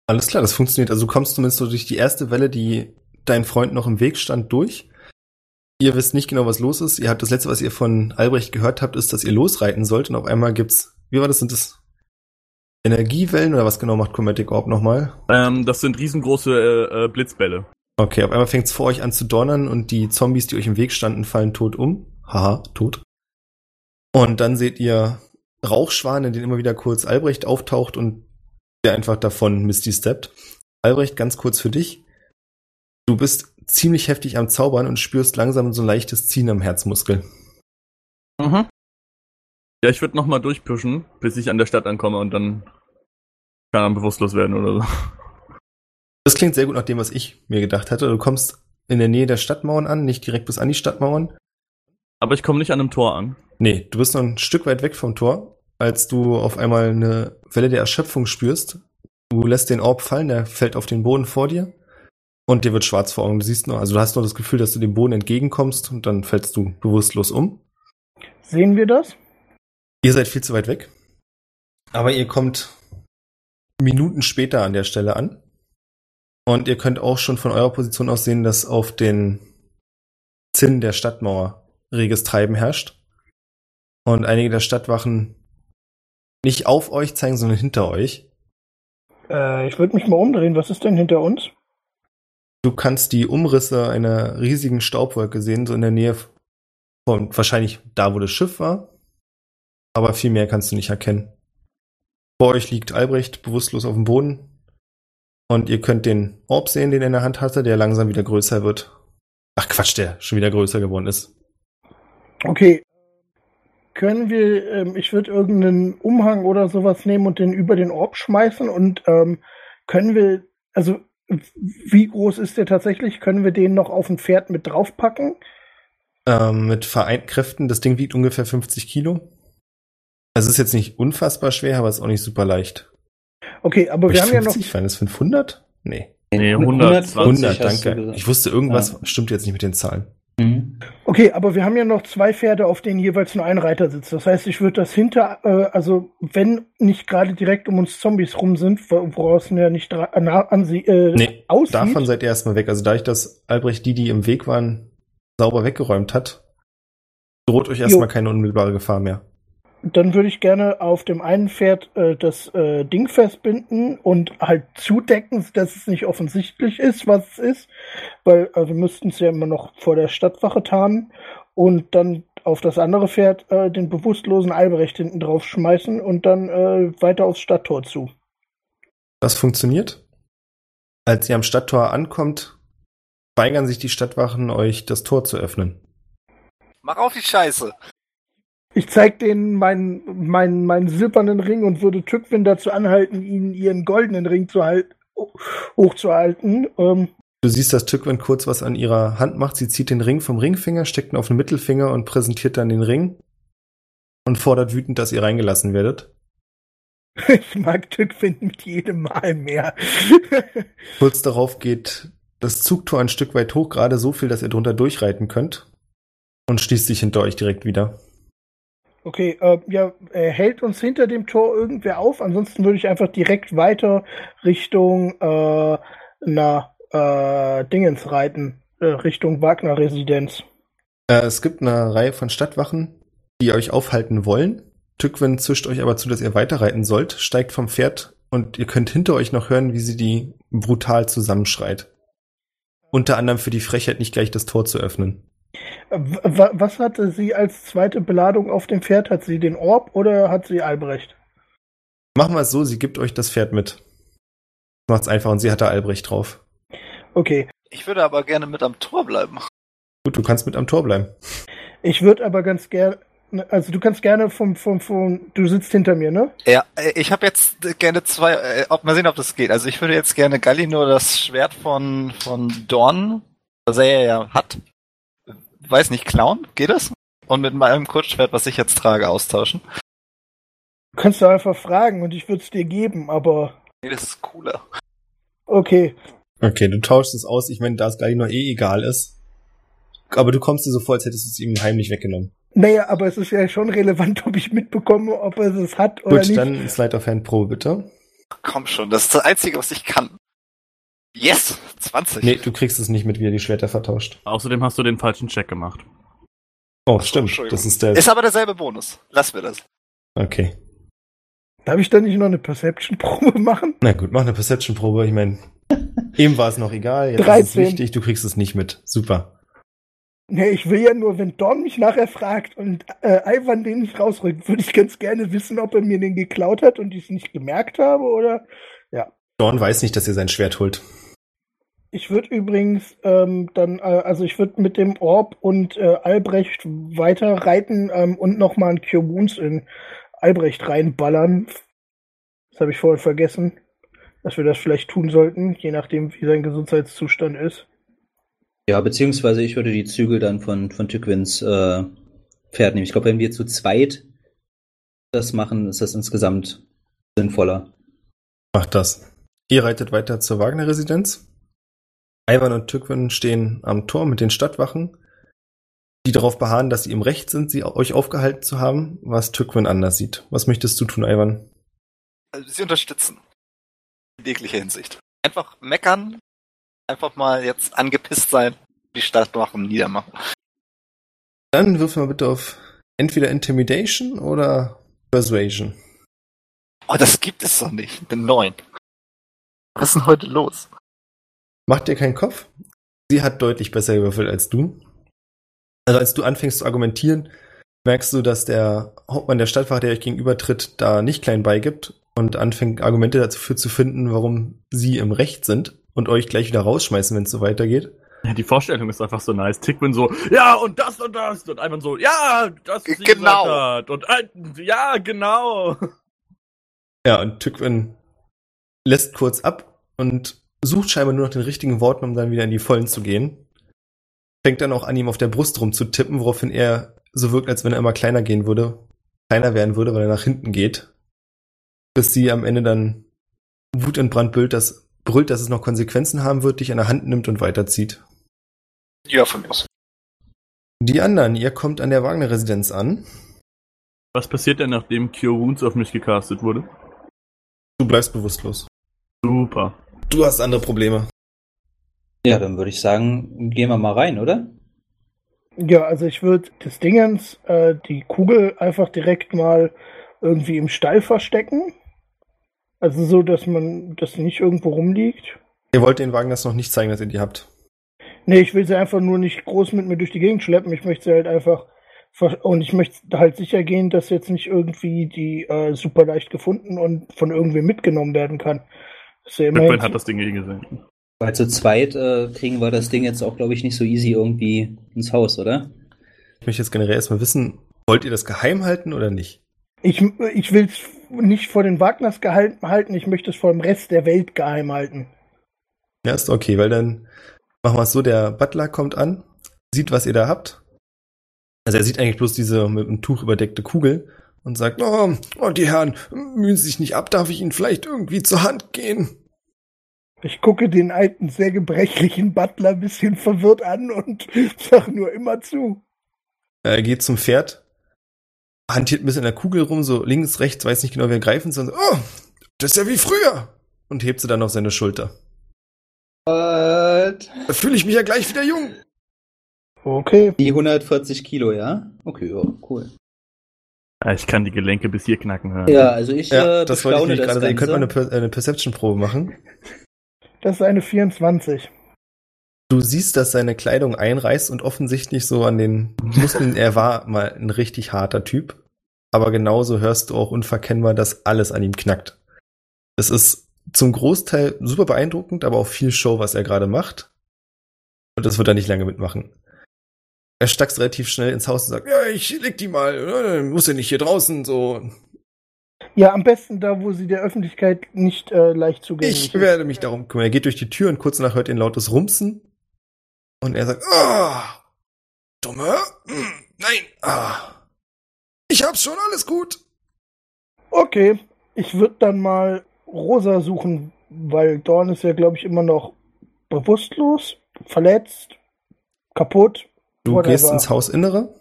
Alles klar, das funktioniert. Also du kommst zumindest so durch die erste Welle, die dein Freund noch im Weg stand, durch. Ihr wisst nicht genau, was los ist. Ihr habt das letzte, was ihr von Albrecht gehört habt, ist, dass ihr losreiten sollt und auf einmal gibt's, wie war das, sind das Energiewellen oder was genau macht Chromatic Orb nochmal? Ähm, das sind riesengroße äh, äh, Blitzbälle. Okay, auf einmal fängt's vor euch an zu donnern und die Zombies, die euch im Weg standen, fallen tot um. Haha, tot. Und dann seht ihr Rauchschwanen, in denen immer wieder kurz Albrecht auftaucht und der einfach davon Misty steppt. Albrecht, ganz kurz für dich. Du bist ziemlich heftig am Zaubern und spürst langsam so ein leichtes Ziehen am Herzmuskel. Mhm. Ja, ich würde nochmal durchpushen, bis ich an der Stadt ankomme und dann kann er bewusstlos werden oder so. Das klingt sehr gut nach dem, was ich mir gedacht hatte. Du kommst in der Nähe der Stadtmauern an, nicht direkt bis an die Stadtmauern. Aber ich komme nicht an einem Tor an. Nee, du bist noch ein Stück weit weg vom Tor, als du auf einmal eine Welle der Erschöpfung spürst. Du lässt den Orb fallen, der fällt auf den Boden vor dir und dir wird schwarz vor Augen. Du siehst nur, also du hast nur das Gefühl, dass du dem Boden entgegenkommst und dann fällst du bewusstlos um. Sehen wir das? Ihr seid viel zu weit weg, aber ihr kommt Minuten später an der Stelle an und ihr könnt auch schon von eurer Position aus sehen, dass auf den Zinnen der Stadtmauer reges Treiben herrscht und einige der Stadtwachen nicht auf euch zeigen, sondern hinter euch. Äh, ich würde mich mal umdrehen. Was ist denn hinter uns? Du kannst die Umrisse einer riesigen Staubwolke sehen, so in der Nähe von wahrscheinlich da, wo das Schiff war. Aber viel mehr kannst du nicht erkennen. Vor euch liegt Albrecht bewusstlos auf dem Boden. Und ihr könnt den Orb sehen, den er in der Hand hatte, der langsam wieder größer wird. Ach Quatsch, der schon wieder größer geworden ist. Okay. Können wir, ähm, ich würde irgendeinen Umhang oder sowas nehmen und den über den Orb schmeißen und ähm, können wir, also wie groß ist der tatsächlich? Können wir den noch auf ein Pferd mit draufpacken? Ähm, mit vereinten Kräften, das Ding wiegt ungefähr 50 Kilo. Es ist jetzt nicht unfassbar schwer, aber es ist auch nicht super leicht. Okay, aber wir ich haben ja noch 50? Waren das 500? Nee. Nee, 120 100, hast du danke. gesagt. Ich wusste, irgendwas Ja. stimmt jetzt nicht mit den Zahlen. Mhm. Okay, aber wir haben ja noch zwei Pferde, auf denen jeweils nur ein Reiter sitzt. Das heißt, ich würde das hinter, äh, also wenn nicht gerade direkt um uns Zombies rum sind, wo- woraus ja nicht nah an sie äh, Nee, aussieht. davon seid ihr erstmal weg. Also dadurch, dass Albrecht die, die im Weg waren, sauber weggeräumt hat, droht euch erstmal keine unmittelbare Gefahr mehr. Dann würde ich gerne auf dem einen Pferd äh, das äh, Ding festbinden und halt zudecken, dass es nicht offensichtlich ist, was es ist, weil also wir müssten es ja immer noch vor der Stadtwache tarnen und dann auf das andere Pferd äh, den bewusstlosen Albrecht hinten drauf schmeißen und dann äh, weiter aufs Stadttor zu. Das funktioniert. Als ihr am Stadttor ankommt, weigern sich die Stadtwachen, euch das Tor zu öffnen. Mach auf die Scheiße. Ich zeig denen meinen, meinen, meinen silbernen Ring und würde Tückwin dazu anhalten, ihnen ihren goldenen Ring zu halt, hochzuhalten. Ähm, Du siehst, dass Tückwin kurz was an ihrer Hand macht. Sie zieht den Ring vom Ringfinger, steckt ihn auf den Mittelfinger und präsentiert dann den Ring und fordert wütend, dass ihr reingelassen werdet. ich mag Tückwin mit jedem Mal mehr. Kurz darauf geht das Zugtor ein Stück weit hoch, gerade so viel, dass ihr drunter durchreiten könnt und schließt sich hinter euch direkt wieder. Okay, äh, ja, äh, hält uns hinter dem Tor irgendwer auf? Ansonsten würde ich einfach direkt weiter Richtung äh, na, äh, Dingens reiten, äh, Richtung Wagner-Residenz. Äh, es gibt eine Reihe von Stadtwachen, die euch aufhalten wollen. Tückwin zischt euch aber zu, dass ihr weiterreiten sollt, steigt vom Pferd und ihr könnt hinter euch noch hören, wie sie die brutal zusammenschreit. Unter anderem für die Frechheit, nicht gleich das Tor zu öffnen. Äh, w was hatte sie als zweite Beladung auf dem Pferd? Hat sie den Orb oder hat sie Albrecht? Machen wir es so, sie gibt euch das Pferd mit. Macht's einfach und sie hat da Albrecht drauf. Okay. Ich würde aber gerne mit am Tor bleiben. Gut, du kannst mit am Tor bleiben. Ich würde aber ganz gerne, also du kannst gerne vom, vom, vom, du sitzt hinter mir, ne? Ja, äh, ich habe jetzt gerne zwei, äh, ob, mal sehen, ob das geht. Also ich würde jetzt gerne Galino das Schwert von, von Dorn, was er ja hat, weiß nicht, klauen, geht das? Und mit meinem Kurzschwert, was ich jetzt trage, austauschen. Kannst du einfach fragen und ich würde es dir geben, aber. Nee, das ist cooler. Okay. Okay, du tauschst es aus. Ich meine, da es Galino eh egal ist. Aber du kommst dir so vor, als hättest du es ihm heimlich weggenommen. Naja, aber es ist ja schon relevant, ob ich mitbekomme, ob er es hat oder Gut, nicht. dann Slide of Hand Pro, bitte. Komm schon, das ist das Einzige, was ich kann. Yes! 20. Nee, du kriegst es nicht mit, wie er die Schwerter vertauscht. Außerdem hast du den falschen Check gemacht. Oh, stimmt. Das ist der. Ist aber derselbe Bonus. Lass mir das. Okay. Darf ich da nicht noch eine Perception-Probe machen? Na gut, mach eine Perception-Probe. Ich meine, eben war es noch egal. Jetzt ist 13. es wichtig, du kriegst es nicht mit. Super. Nee, ich will ja nur, wenn Dorn mich nachher fragt und äh, Ivan den nicht rausrückt, würde ich ganz gerne wissen, ob er mir den geklaut hat und ich es nicht gemerkt habe oder. Dorn weiß nicht, dass ihr sein Schwert holt. Ich würde übrigens ähm, dann, äh, also ich würde mit dem Orb und äh, Albrecht weiter reiten ähm, und nochmal ein Cure Wounds in Albrecht reinballern. Das habe ich vorhin vergessen, dass wir das vielleicht tun sollten, je nachdem, wie sein Gesundheitszustand ist. Ja, beziehungsweise ich würde die Zügel dann von, von Tückwins äh, Pferd nehmen. Ich glaube, wenn wir zu zweit das machen, ist das insgesamt sinnvoller. Macht das. Ihr reitet weiter zur Wagner-Residenz. Ivan und Tückwin stehen am Tor mit den Stadtwachen, die darauf beharren, dass sie im Recht sind, sie euch aufgehalten zu haben, was Tückwin anders sieht. Was möchtest du tun, Ivan? Also, Sie unterstützen. In jeglicher Hinsicht. Einfach meckern. Einfach mal jetzt angepisst sein. Die Stadt machen, niedermachen. Dann wirf mal bitte auf entweder Intimidation oder Persuasion. Oh, das gibt es doch nicht. Ich bin neun. Was ist denn heute los? Mach dir keinen Kopf. Sie hat deutlich besser gewürfelt als du. Also als du anfängst zu argumentieren, merkst du, dass der Hauptmann der Stadtwache, der euch gegenübertritt, da nicht klein beigibt und anfängt Argumente dafür zu finden, warum sie im Recht sind und euch gleich wieder rausschmeißen, wenn es so weitergeht. Ja, die Vorstellung ist einfach so nice. Tickman so, ja, und das und das. Und Ivan so, ja, das sie Genau. hat. Und äh, ja, genau. Ja, und Tückwin lässt kurz ab und sucht scheinbar nur nach den richtigen Worten, um dann wieder in die Vollen zu gehen. Fängt dann auch an, ihm auf der Brust rumzutippen, woraufhin er so wirkt, als wenn er immer kleiner gehen würde, kleiner werden würde, weil er nach hinten geht. Bis sie am Ende dann wutentbrannt brüllt, dass, brüllt, dass es noch Konsequenzen haben wird, dich an der Hand nimmt und weiterzieht. Ja, von mir aus. Die anderen, ihr kommt an der Wagner-Residenz an. Was passiert denn, nachdem Cure Wounds auf mich gecastet wurde? Du bleibst bewusstlos. Super. Du hast andere Probleme. Ja, dann würde ich sagen, gehen wir mal rein, oder? Ja, also ich würde des Dingens äh, die Kugel einfach direkt mal irgendwie im Stall verstecken. Also so, dass man das nicht irgendwo rumliegt. Ihr wollt den Wagen das noch nicht zeigen, dass ihr die habt. Nee, ich will sie einfach nur nicht groß mit mir durch die Gegend schleppen. Ich möchte sie halt einfach ver- und ich möchte halt sicher gehen, dass jetzt nicht irgendwie die äh, super leicht gefunden und von irgendwem mitgenommen werden kann. Bitcoin hat das Ding eh gesehen. Weil zu zweit äh, kriegen wir das Ding jetzt auch, glaube ich, nicht so easy irgendwie ins Haus, oder? Ich möchte jetzt generell erstmal wissen, wollt ihr das geheim halten oder nicht? Ich, ich will es nicht vor den Wagners geheim halten, ich möchte es vor dem Rest der Welt geheim halten. Ja, ist okay, weil dann machen wir es so, der Butler kommt an, sieht, was ihr da habt. Also er sieht eigentlich bloß diese mit einem Tuch überdeckte Kugel und sagt, oh, oh die Herren, mühen Sie sich nicht ab, darf ich Ihnen vielleicht irgendwie zur Hand gehen? Ich gucke den alten, sehr gebrechlichen Butler ein bisschen verwirrt an und sag nur immer zu. Er geht zum Pferd, hantiert ein bisschen in der Kugel rum, so links, rechts, weiß nicht genau, wer greifen soll. Oh, das ist ja wie früher. Und hebt sie dann auf seine Schulter. What? Da fühle ich mich ja gleich wieder jung. Okay. Die 140 Kilo, ja? Okay, ja, cool. Ja, ich kann die Gelenke bis hier knacken hören. Ja, also ich Ja, äh, das wollte ich das gerade sagen. Ihr könnt mal eine, per eine Perception-Probe machen. Das ist eine 24. Du siehst, dass seine Kleidung einreißt und offensichtlich so an den Muskeln, er war mal ein richtig harter Typ. Aber genauso hörst du auch unverkennbar, dass alles an ihm knackt. Es ist zum Großteil super beeindruckend, aber auch viel Show, was er gerade macht. Und das wird er nicht lange mitmachen. Er stackst relativ schnell ins Haus und sagt, ja, ich leg die mal, äh, muss ja nicht hier draußen, so. Ja, am besten da, wo sie der Öffentlichkeit nicht äh, leicht zugänglich Ich werde mich darum kümmern. Er geht durch die Tür und kurz danach hört ihr ein lautes Rumsen. Und er sagt, ah, dumme, hm, nein, ah, ich hab's schon, alles gut. Okay, ich würde dann mal Rosa suchen, weil Dorn ist ja, glaube ich, immer noch bewusstlos, verletzt, kaputt. Du Whatever. gehst ins Hausinnere.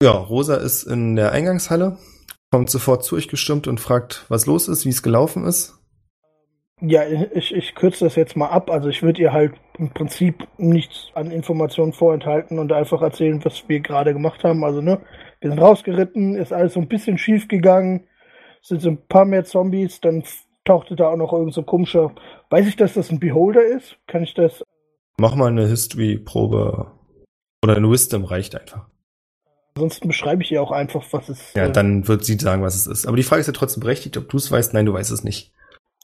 Ja, Rosa ist in der Eingangshalle, kommt sofort zu euch gestürmt und fragt, was los ist, wie es gelaufen ist. Ja, ich, ich kürze das jetzt mal ab. Also ich würde ihr halt im Prinzip nichts an Informationen vorenthalten und einfach erzählen, was wir gerade gemacht haben. Also, ne, wir sind rausgeritten, ist alles so ein bisschen schief gegangen, sind so ein paar mehr Zombies, dann tauchte da auch noch irgend so komischer. Weiß ich, dass das ein Beholder ist? Kann ich das? Mach mal eine History-Probe. Oder eine Wisdom reicht einfach. Ansonsten beschreibe ich ihr auch einfach, was es. Ja, äh, dann wird sie sagen, was es ist. Aber die Frage ist ja trotzdem berechtigt, ob du es weißt. Nein, du weißt es nicht.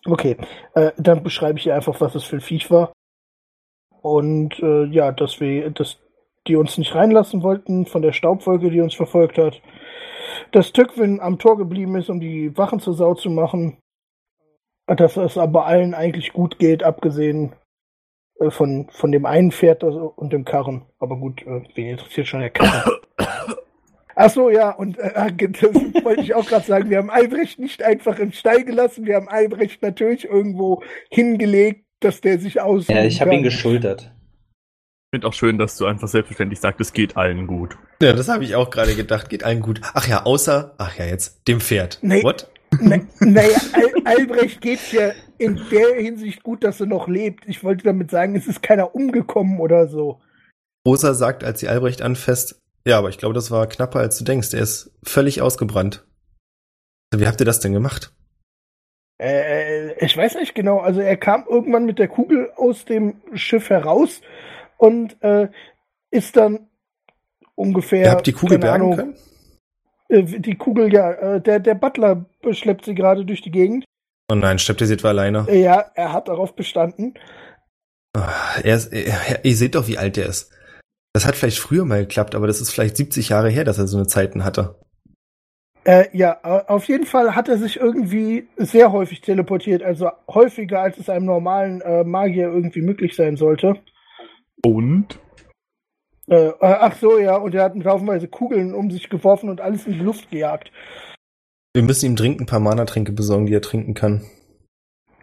Okay, äh, dann beschreibe ich ihr einfach, was es für ein Viech war. Und äh, ja, dass wir, dass die uns nicht reinlassen wollten von der Staubwolke, die uns verfolgt hat. Dass Tückwin am Tor geblieben ist, um die Wachen zur Sau zu machen. Dass es aber allen eigentlich gut geht, abgesehen äh, von, von dem einen Pferd also, und dem Karren. Aber gut, äh, wen interessiert schon der Karren? Ach so, ja, und äh, das wollte ich auch gerade sagen, wir haben Albrecht nicht einfach im Stall gelassen, wir haben Albrecht natürlich irgendwo hingelegt, dass der sich aus. Ja, ich habe ihn geschultert. Ich finde auch schön, dass du einfach selbstverständlich sagst, es geht allen gut. Ja, das habe ich auch gerade gedacht. Geht allen gut. Ach ja, außer, ach ja, jetzt, dem Pferd. Nee. What? Na, naja, Al Albrecht geht's ja in der Hinsicht gut, dass er noch lebt. Ich wollte damit sagen, es ist keiner umgekommen oder so. Rosa sagt, als sie Albrecht anfasst, ja, aber ich glaube, das war knapper, als du denkst. Er ist völlig ausgebrannt. Wie habt ihr das denn gemacht? Äh, ich weiß nicht genau. Also er kam irgendwann mit der Kugel aus dem Schiff heraus und äh, ist dann ungefähr. ihr habt die Kugel bergen Ahnung, können? Äh, die Kugel, ja. Äh, der, der Butler schleppt sie gerade durch die Gegend. Oh nein, sie etwa alleine? Ja, er hat darauf bestanden. Ah, Er ist, er, ihr seht doch, wie alt er ist. Das hat vielleicht früher mal geklappt, aber das ist vielleicht 70 Jahre her, dass er so eine Zeiten hatte. Äh, ja, au- auf jeden Fall hat er sich irgendwie sehr häufig teleportiert, also häufiger als es einem normalen äh, Magier irgendwie möglich sein sollte. Und? Äh, äh, ach so, ja, und er hat laufenweise Kugeln um sich geworfen und alles in die Luft gejagt. Wir müssen ihm dringend ein paar Mana-Tränke besorgen, die er trinken kann.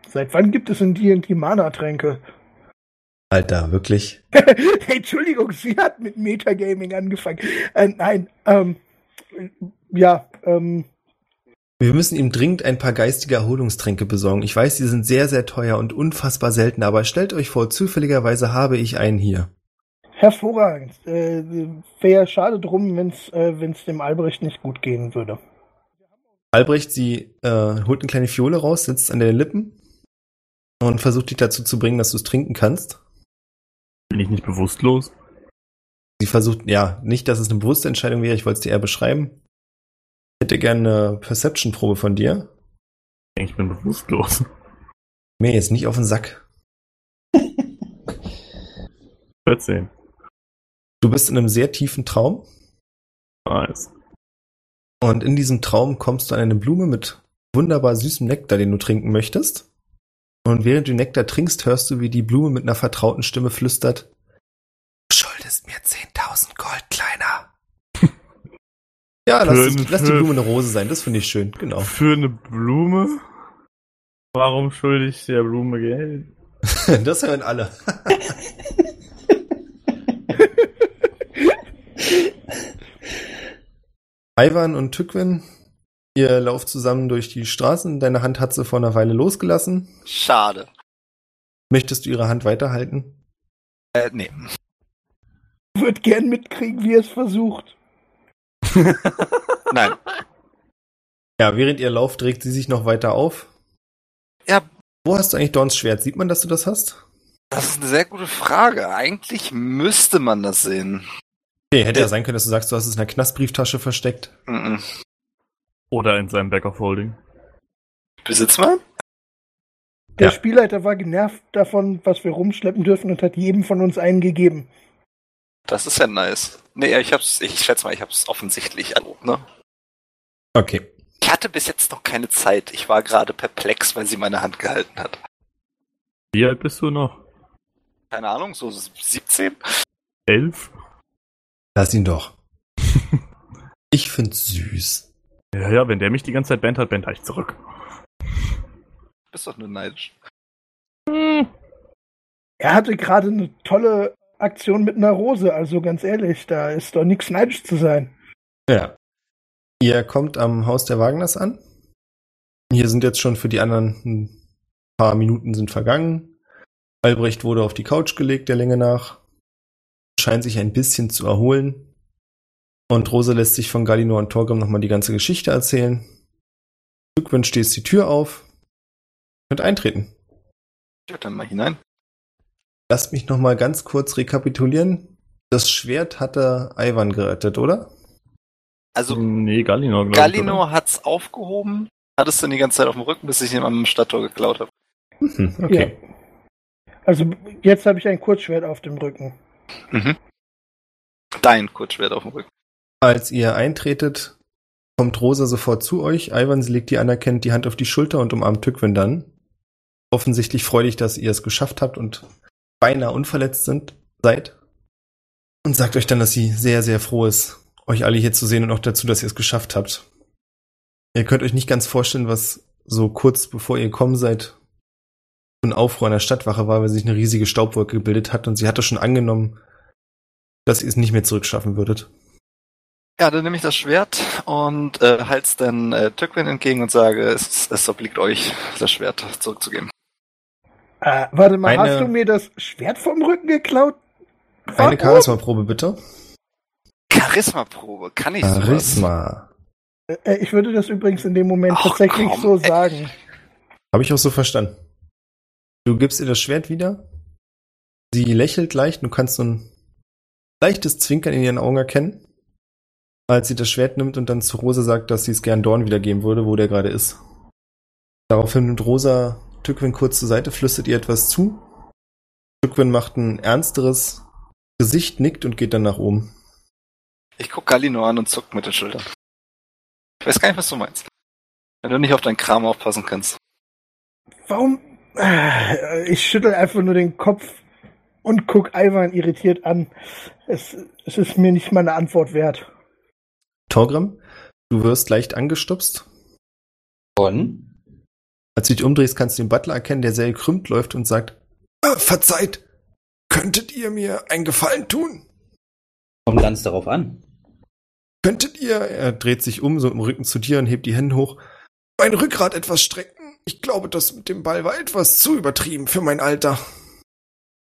Seit wann gibt es in D&D Mana-Tränke? Alter, wirklich? Entschuldigung, sie hat mit Metagaming angefangen. Äh, nein, ähm, ja, ähm, Wir müssen ihm dringend ein paar geistige Erholungstränke besorgen. Ich weiß, die sind sehr, sehr teuer und unfassbar selten, aber stellt euch vor, zufälligerweise habe ich einen hier. Hervorragend. Äh, Wäre schade drum, wenn es äh, wenn's dem Albrecht nicht gut gehen würde. Albrecht, sie äh, holt eine kleine Fiole raus, sitzt an den Lippen und versucht dich dazu zu bringen, dass du es trinken kannst. Bin ich nicht bewusstlos? Sie versucht, ja, nicht, dass es eine bewusste Entscheidung wäre, ich wollte es dir eher beschreiben. Ich hätte gerne eine Perception-Probe von dir. Ich bin bewusstlos. Mir jetzt nicht auf den Sack. 14. Du bist in einem sehr tiefen Traum Nice. Und in diesem Traum kommst du an eine Blume mit wunderbar süßem Nektar, den du trinken möchtest. Und während du Nektar trinkst, hörst du, wie die Blume mit einer vertrauten Stimme flüstert. Du schuldest mir 10.000 Gold, Kleiner. ja, lass, die- lass die Blume eine Rose sein, das finde ich schön, genau. Für eine Blume? Warum schulde ich der Blume Geld? das hören alle. Ivan und Tückwin, ihr lauft zusammen durch die Straßen. Deine Hand hat sie vor einer Weile losgelassen. Schade. Möchtest du ihre Hand weiterhalten? Äh, nee. Würde gern mitkriegen, wie er es versucht. Nein. Ja, während ihr lauft, regt sie sich noch weiter auf. Ja. Wo hast du eigentlich Dorns Schwert? Sieht man, dass du das hast? Das ist eine sehr gute Frage. Eigentlich müsste man das sehen. Okay, hätte Äh. ja sein können, dass du sagst, du hast es in der Knastbrieftasche versteckt. Mhm. Oder in seinem Back of Holding. Besitzt man? Der Ja. Spielleiter war genervt davon, was wir rumschleppen dürfen und hat jedem von uns einen gegeben. Das ist ja nice. Nee, ich hab's, ich schätze mal, ich hab's offensichtlich erlobt, ne? Okay. Ich hatte bis jetzt noch keine Zeit. Ich war gerade perplex, weil sie meine Hand gehalten hat. Wie alt bist du noch? Keine Ahnung, so 17? Elf? Lass ihn doch. ich find's süß. Ja, ja, wenn der mich die ganze Zeit band hat, band ich zurück. Bist doch nur neidisch. Er hatte gerade eine tolle Aktion mit einer Rose, also ganz ehrlich, da ist doch nichts neidisch zu sein. Ja. Ihr kommt am Haus der Wagners an. Hier sind jetzt schon für die anderen ein paar Minuten sind vergangen. Albrecht wurde auf die Couch gelegt, der Länge nach. Scheint sich ein bisschen zu erholen. Und Rose lässt sich von Galinor und Torgrim nochmal die ganze Geschichte erzählen. Glückwunsch stehst die Tür auf. Könnt eintreten. Ich würde dann mal hinein. Lasst mich nochmal ganz kurz rekapitulieren. Das Schwert hatte Ivan gerettet, oder? Also, nee, Galinor, glaube ich. Galino hat's aufgehoben, hat es dann die ganze Zeit auf dem Rücken, bis ich ihn am Stadttor geklaut habe. Mhm, okay. Ja. Also jetzt habe ich ein Kurzschwert auf dem Rücken. Mhm. Dein Kurzschwert auf dem Rücken. Als ihr eintretet, kommt Rosa sofort zu euch. Ivan, sie legt ihr anerkennend die Hand auf die Schulter und umarmt Tückwin dann. Offensichtlich freudig, dass ihr es geschafft habt und beinahe unverletzt sind, seid. Und sagt euch dann, dass sie sehr, sehr froh ist, euch alle hier zu sehen und auch dazu, dass ihr es geschafft habt. Ihr könnt euch nicht ganz vorstellen, was so kurz bevor ihr gekommen seid, ein Aufruhr an der Stadtwache war, weil sich eine riesige Staubwolke gebildet hat und sie hatte schon angenommen, dass ihr es nicht mehr zurückschaffen würdet. Ja, dann nehme ich das Schwert und äh, halt's dann äh, Tückwin entgegen und sage, es, es obliegt euch, das Schwert zurückzugeben. Äh, warte mal, Eine- hast du mir das Schwert vom Rücken geklaut? Eine Warum? Charisma-Probe bitte. Charisma-Probe, kann ich sowas? Charisma. Äh, ich würde das übrigens in dem Moment Ach, tatsächlich komm, so ey. sagen. Habe ich auch so verstanden. Du gibst ihr das Schwert wieder. Sie lächelt leicht. Du kannst so ein leichtes Zwinkern in ihren Augen erkennen. Als sie das Schwert nimmt und dann zu Rosa sagt, dass sie es gern Dorn wiedergeben würde, wo der gerade ist. Daraufhin nimmt Rosa Tückwin kurz zur Seite, flüstert ihr etwas zu. Tückwin macht ein ernsteres Gesicht, nickt und geht dann nach oben. Ich guck Galino an und zuck mit den Schultern. Ich weiß gar nicht, was du meinst. Wenn du nicht auf deinen Kram aufpassen kannst. Warum? Ich schüttel einfach nur den Kopf und guck Ivan irritiert an. Es, es ist mir nicht mal eine Antwort wert. Torgrim, du wirst leicht angestupst. Von? Als du dich umdrehst, kannst du den Butler erkennen, der sehr gekrümmt läuft und sagt, "Äh, verzeiht, könntet ihr mir einen Gefallen tun? Kommt ganz darauf an. Könntet ihr, er dreht sich um, so im Rücken zu dir und hebt die Hände hoch, mein Rückgrat etwas strecken? Ich glaube, das mit dem Ball war etwas zu übertrieben für mein Alter.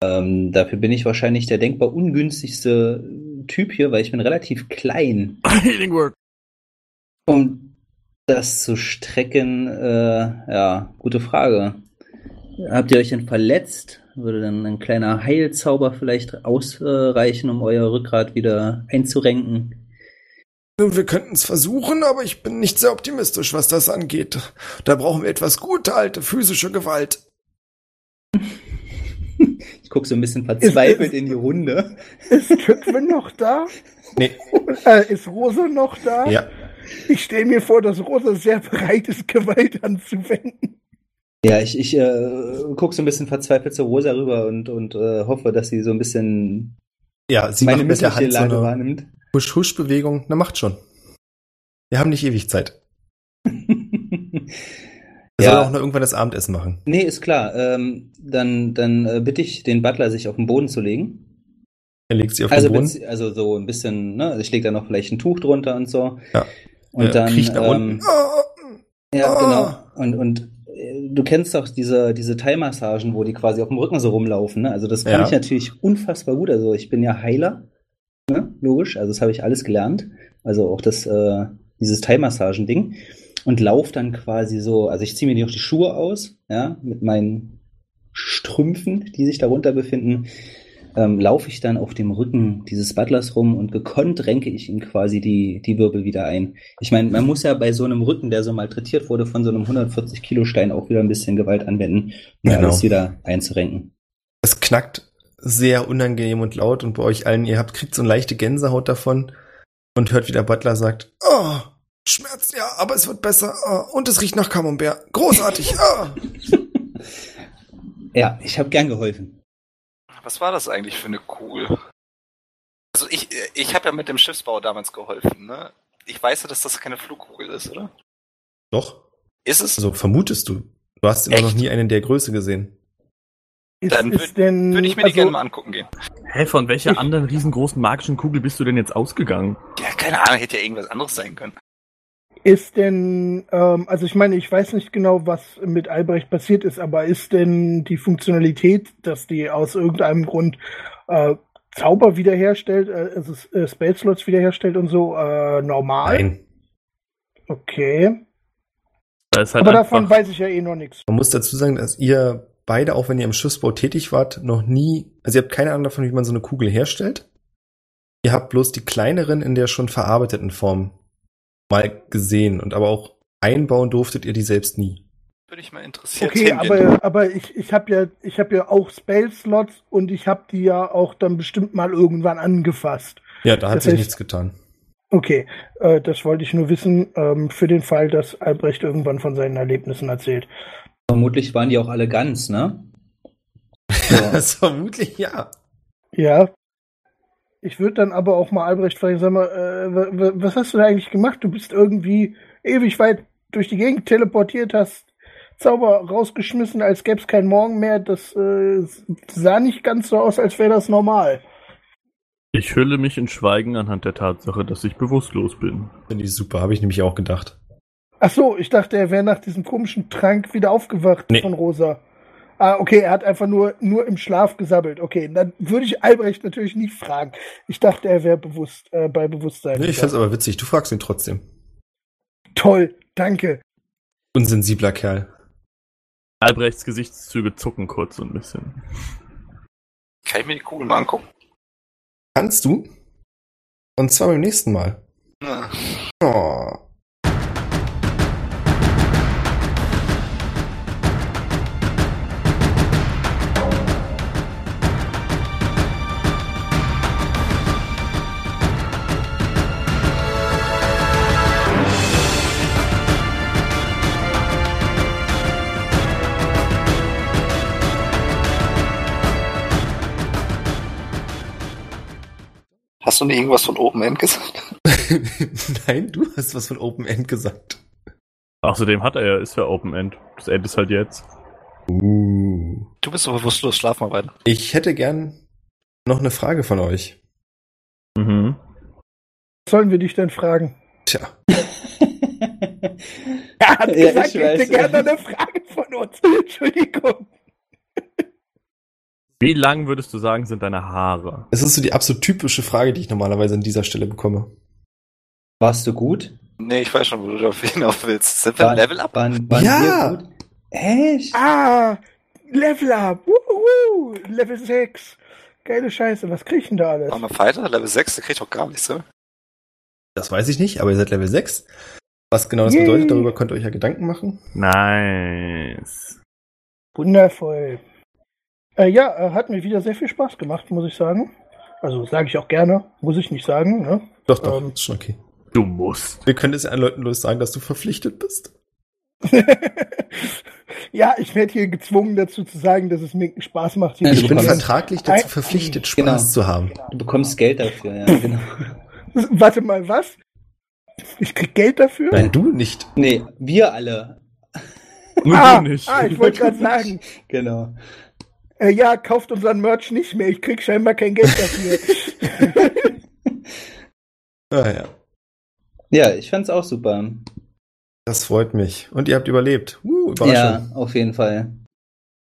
Ähm, dafür bin ich wahrscheinlich der denkbar ungünstigste Typ hier, weil ich bin relativ klein. Healing Word. Um das zu strecken, äh, ja, gute Frage. Habt ihr euch denn verletzt? Würde dann ein kleiner Heilzauber vielleicht ausreichen, um euer Rückgrat wieder einzurenken? Nun, wir könnten es versuchen, aber ich bin nicht sehr optimistisch, was das angeht. Da brauchen wir etwas gute alte physische Gewalt. Ich gucke so ein bisschen verzweifelt in die Runde. Ist Tückwin noch da? Nee. Äh, ist Rose noch da? Ja. Ich stelle mir vor, dass Rose sehr bereit ist, Gewalt anzuwenden. Ja, ich, ich äh, gucke so ein bisschen verzweifelt zur Rosa rüber und, und äh, hoffe, dass sie so ein bisschen Ja, sie meine macht mit der Hand so eine wahrnimmt. Husch-Husch-Bewegung. Na, macht schon. Wir haben nicht ewig Zeit. Wir sollen ja, auch noch irgendwann das Abendessen machen. nee, ist klar. Ähm, dann dann äh, bitte ich den Butler, sich auf den Boden zu legen. Er legt sie auf Also, den Boden. also so ein bisschen, ne? Also ich lege da noch vielleicht ein Tuch drunter und so. Ja. Und Er dann, kriecht nach ähm, unten. Ah, ja, Ah. genau. Und, und äh, du kennst doch diese, diese Thai-Massagen, wo die quasi auf dem Rücken so rumlaufen, ne? Also das kann Ja. ich natürlich unfassbar gut. Also ich bin ja Heiler, ne? Logisch. Also das habe ich alles gelernt. Also auch das, äh, dieses Thai-Massagen-Ding. Und lauf dann quasi so, also ich ziehe mir die auch die Schuhe aus, ja, mit meinen Strümpfen, die sich darunter befinden, ähm, laufe ich dann auf dem Rücken dieses Butlers rum und gekonnt renke ich ihm quasi die, die Wirbel wieder ein. Ich meine, man muss ja bei so einem Rücken, der so malträtiert wurde, von so einem 140 Kilo Stein auch wieder ein bisschen Gewalt anwenden, um Genau. alles wieder einzurenken. Es knackt sehr unangenehm und laut und bei euch allen, ihr habt, kriegt so eine leichte Gänsehaut davon und hört, wie der Butler sagt, oh, Schmerz, ja, aber es wird besser. Oh, und es riecht nach Camembert. Großartig. Oh. Ja, ich habe gern geholfen. Was war das eigentlich für eine Kugel? Also ich, ich habe ja mit dem Schiffsbau damals geholfen, ne? Ich weiß ja, dass das keine Flugkugel ist, oder? Doch. Ist es? Also vermutest du. Du hast immer noch nie einen der Größe gesehen. Ist, Dann ist würd- denn, Würde ich mir die also, gerne mal angucken gehen. Hä, von welcher Ich- anderen riesengroßen magischen Kugel bist du denn jetzt ausgegangen? Ja, keine Ahnung, hätte ja irgendwas anderes sein können. Ist denn, ähm, also ich meine, ich weiß nicht genau, was mit Albrecht passiert ist, aber ist denn die Funktionalität, dass die aus irgendeinem Grund äh, Zauber wiederherstellt, äh, also äh, Spellslots wiederherstellt und so, äh, normal? Nein. Okay. Halt aber einfach, davon weiß ich ja eh noch nichts. Man muss dazu sagen, dass ihr beide, auch wenn ihr im Schiffsbau tätig wart, noch nie, also ihr habt keine Ahnung davon, wie man so eine Kugel herstellt. Ihr habt bloß die kleineren in der schon verarbeiteten Form mal gesehen und aber auch einbauen durftet ihr die selbst nie. Würde ich mal interessiert Okay, hingehen. aber, aber ich, ich habe ja, ich habe ja auch Spell-Slots und ich habe die ja auch dann bestimmt mal irgendwann angefasst. Ja, da hat Das sich heißt- nichts getan. Okay, äh, das wollte ich nur wissen, ähm, für den Fall, dass Albrecht irgendwann von seinen Erlebnissen erzählt. Vermutlich waren die auch alle ganz, ne? So. Das vermutlich ja. Ja. Ich würde dann aber auch mal Albrecht fragen, sag mal, äh, wa- wa- was hast du da eigentlich gemacht? Du bist irgendwie ewig weit durch die Gegend teleportiert, hast Zauber rausgeschmissen, als gäbe es keinen Morgen mehr. Das äh, sah nicht ganz so aus, als wäre das normal. ich hülle mich in Schweigen anhand der Tatsache, dass ich bewusstlos bin. Finde ich super, habe ich nämlich auch gedacht. Ach so, ich dachte, er wäre nach diesem komischen Trank wieder aufgewacht Nee. von Rosa. Ah, okay, er hat einfach nur, nur im Schlaf gesabbelt. Okay, dann würde ich Albrecht natürlich nicht fragen. Ich dachte, er wäre bewusst, äh, bei Bewusstsein. Nee, ich fand's aber witzig, du fragst ihn trotzdem. Toll, danke. Unsensibler Kerl. Albrechts Gesichtszüge zucken kurz so ein bisschen. Kann ich mir die Kugel mal angucken? Kannst du? Und zwar beim nächsten Mal. Ja. Oh. Hast du nicht irgendwas von Open End gesagt? Nein, du hast was von Open End gesagt. Außerdem hat er ja, ist ja Open End. Das End ist halt jetzt. Uh. Du bist so bewusstlos, schlaf mal weiter. Ich hätte gern noch eine Frage von euch. Mhm. Sollen wir dich denn fragen? Tja, Er hat Ja, gesagt, ich er hätte gerne eine Frage von uns. Entschuldigung. Wie lang würdest du sagen, sind deine Haare? Es ist so die absolut typische Frage, die ich normalerweise an dieser Stelle bekomme. Warst du gut? Nee, ich weiß schon, wo du darauf hinauf willst. Sind wir Level Up? Waren, waren Ja! Echt? Ah, Level Up. Wuhu, Level 6. Geile Scheiße. Was krieg ich denn da alles? Machen wir Fighter? Level 6, der kriegt doch gar nichts, ne? Das weiß ich nicht, aber ihr seid Level 6. Was genau das Yay. bedeutet, darüber könnt ihr euch ja Gedanken machen. Nice. Wundervoll. Äh, ja, äh, hat mir wieder sehr viel Spaß gemacht, muss ich sagen. Also sage ich auch gerne, muss ich nicht sagen. Ne? Doch, doch, Ähm. ist schon okay. Du musst. Wir können es ja an Leuten los sagen, dass du verpflichtet bist. ja, ich werde hier gezwungen dazu zu sagen, dass es mir Spaß macht. hier Ja, Ich bin vertraglich dazu verpflichtet, Spaß Genau. zu haben. Du bekommst Geld dafür, ja, genau. Warte mal, was? Ich krieg Geld dafür? Nein, du nicht. Nee, wir alle. Nur ah, du nicht. ah, ich wollte gerade sagen, Genau. Äh, ja, kauft unseren Merch nicht mehr. Ich krieg scheinbar kein Geld dafür. Ah, ja. Ja, ich fand's auch super. Das freut mich. Und ihr habt überlebt. Uh, Überraschung. Ja, auf jeden Fall.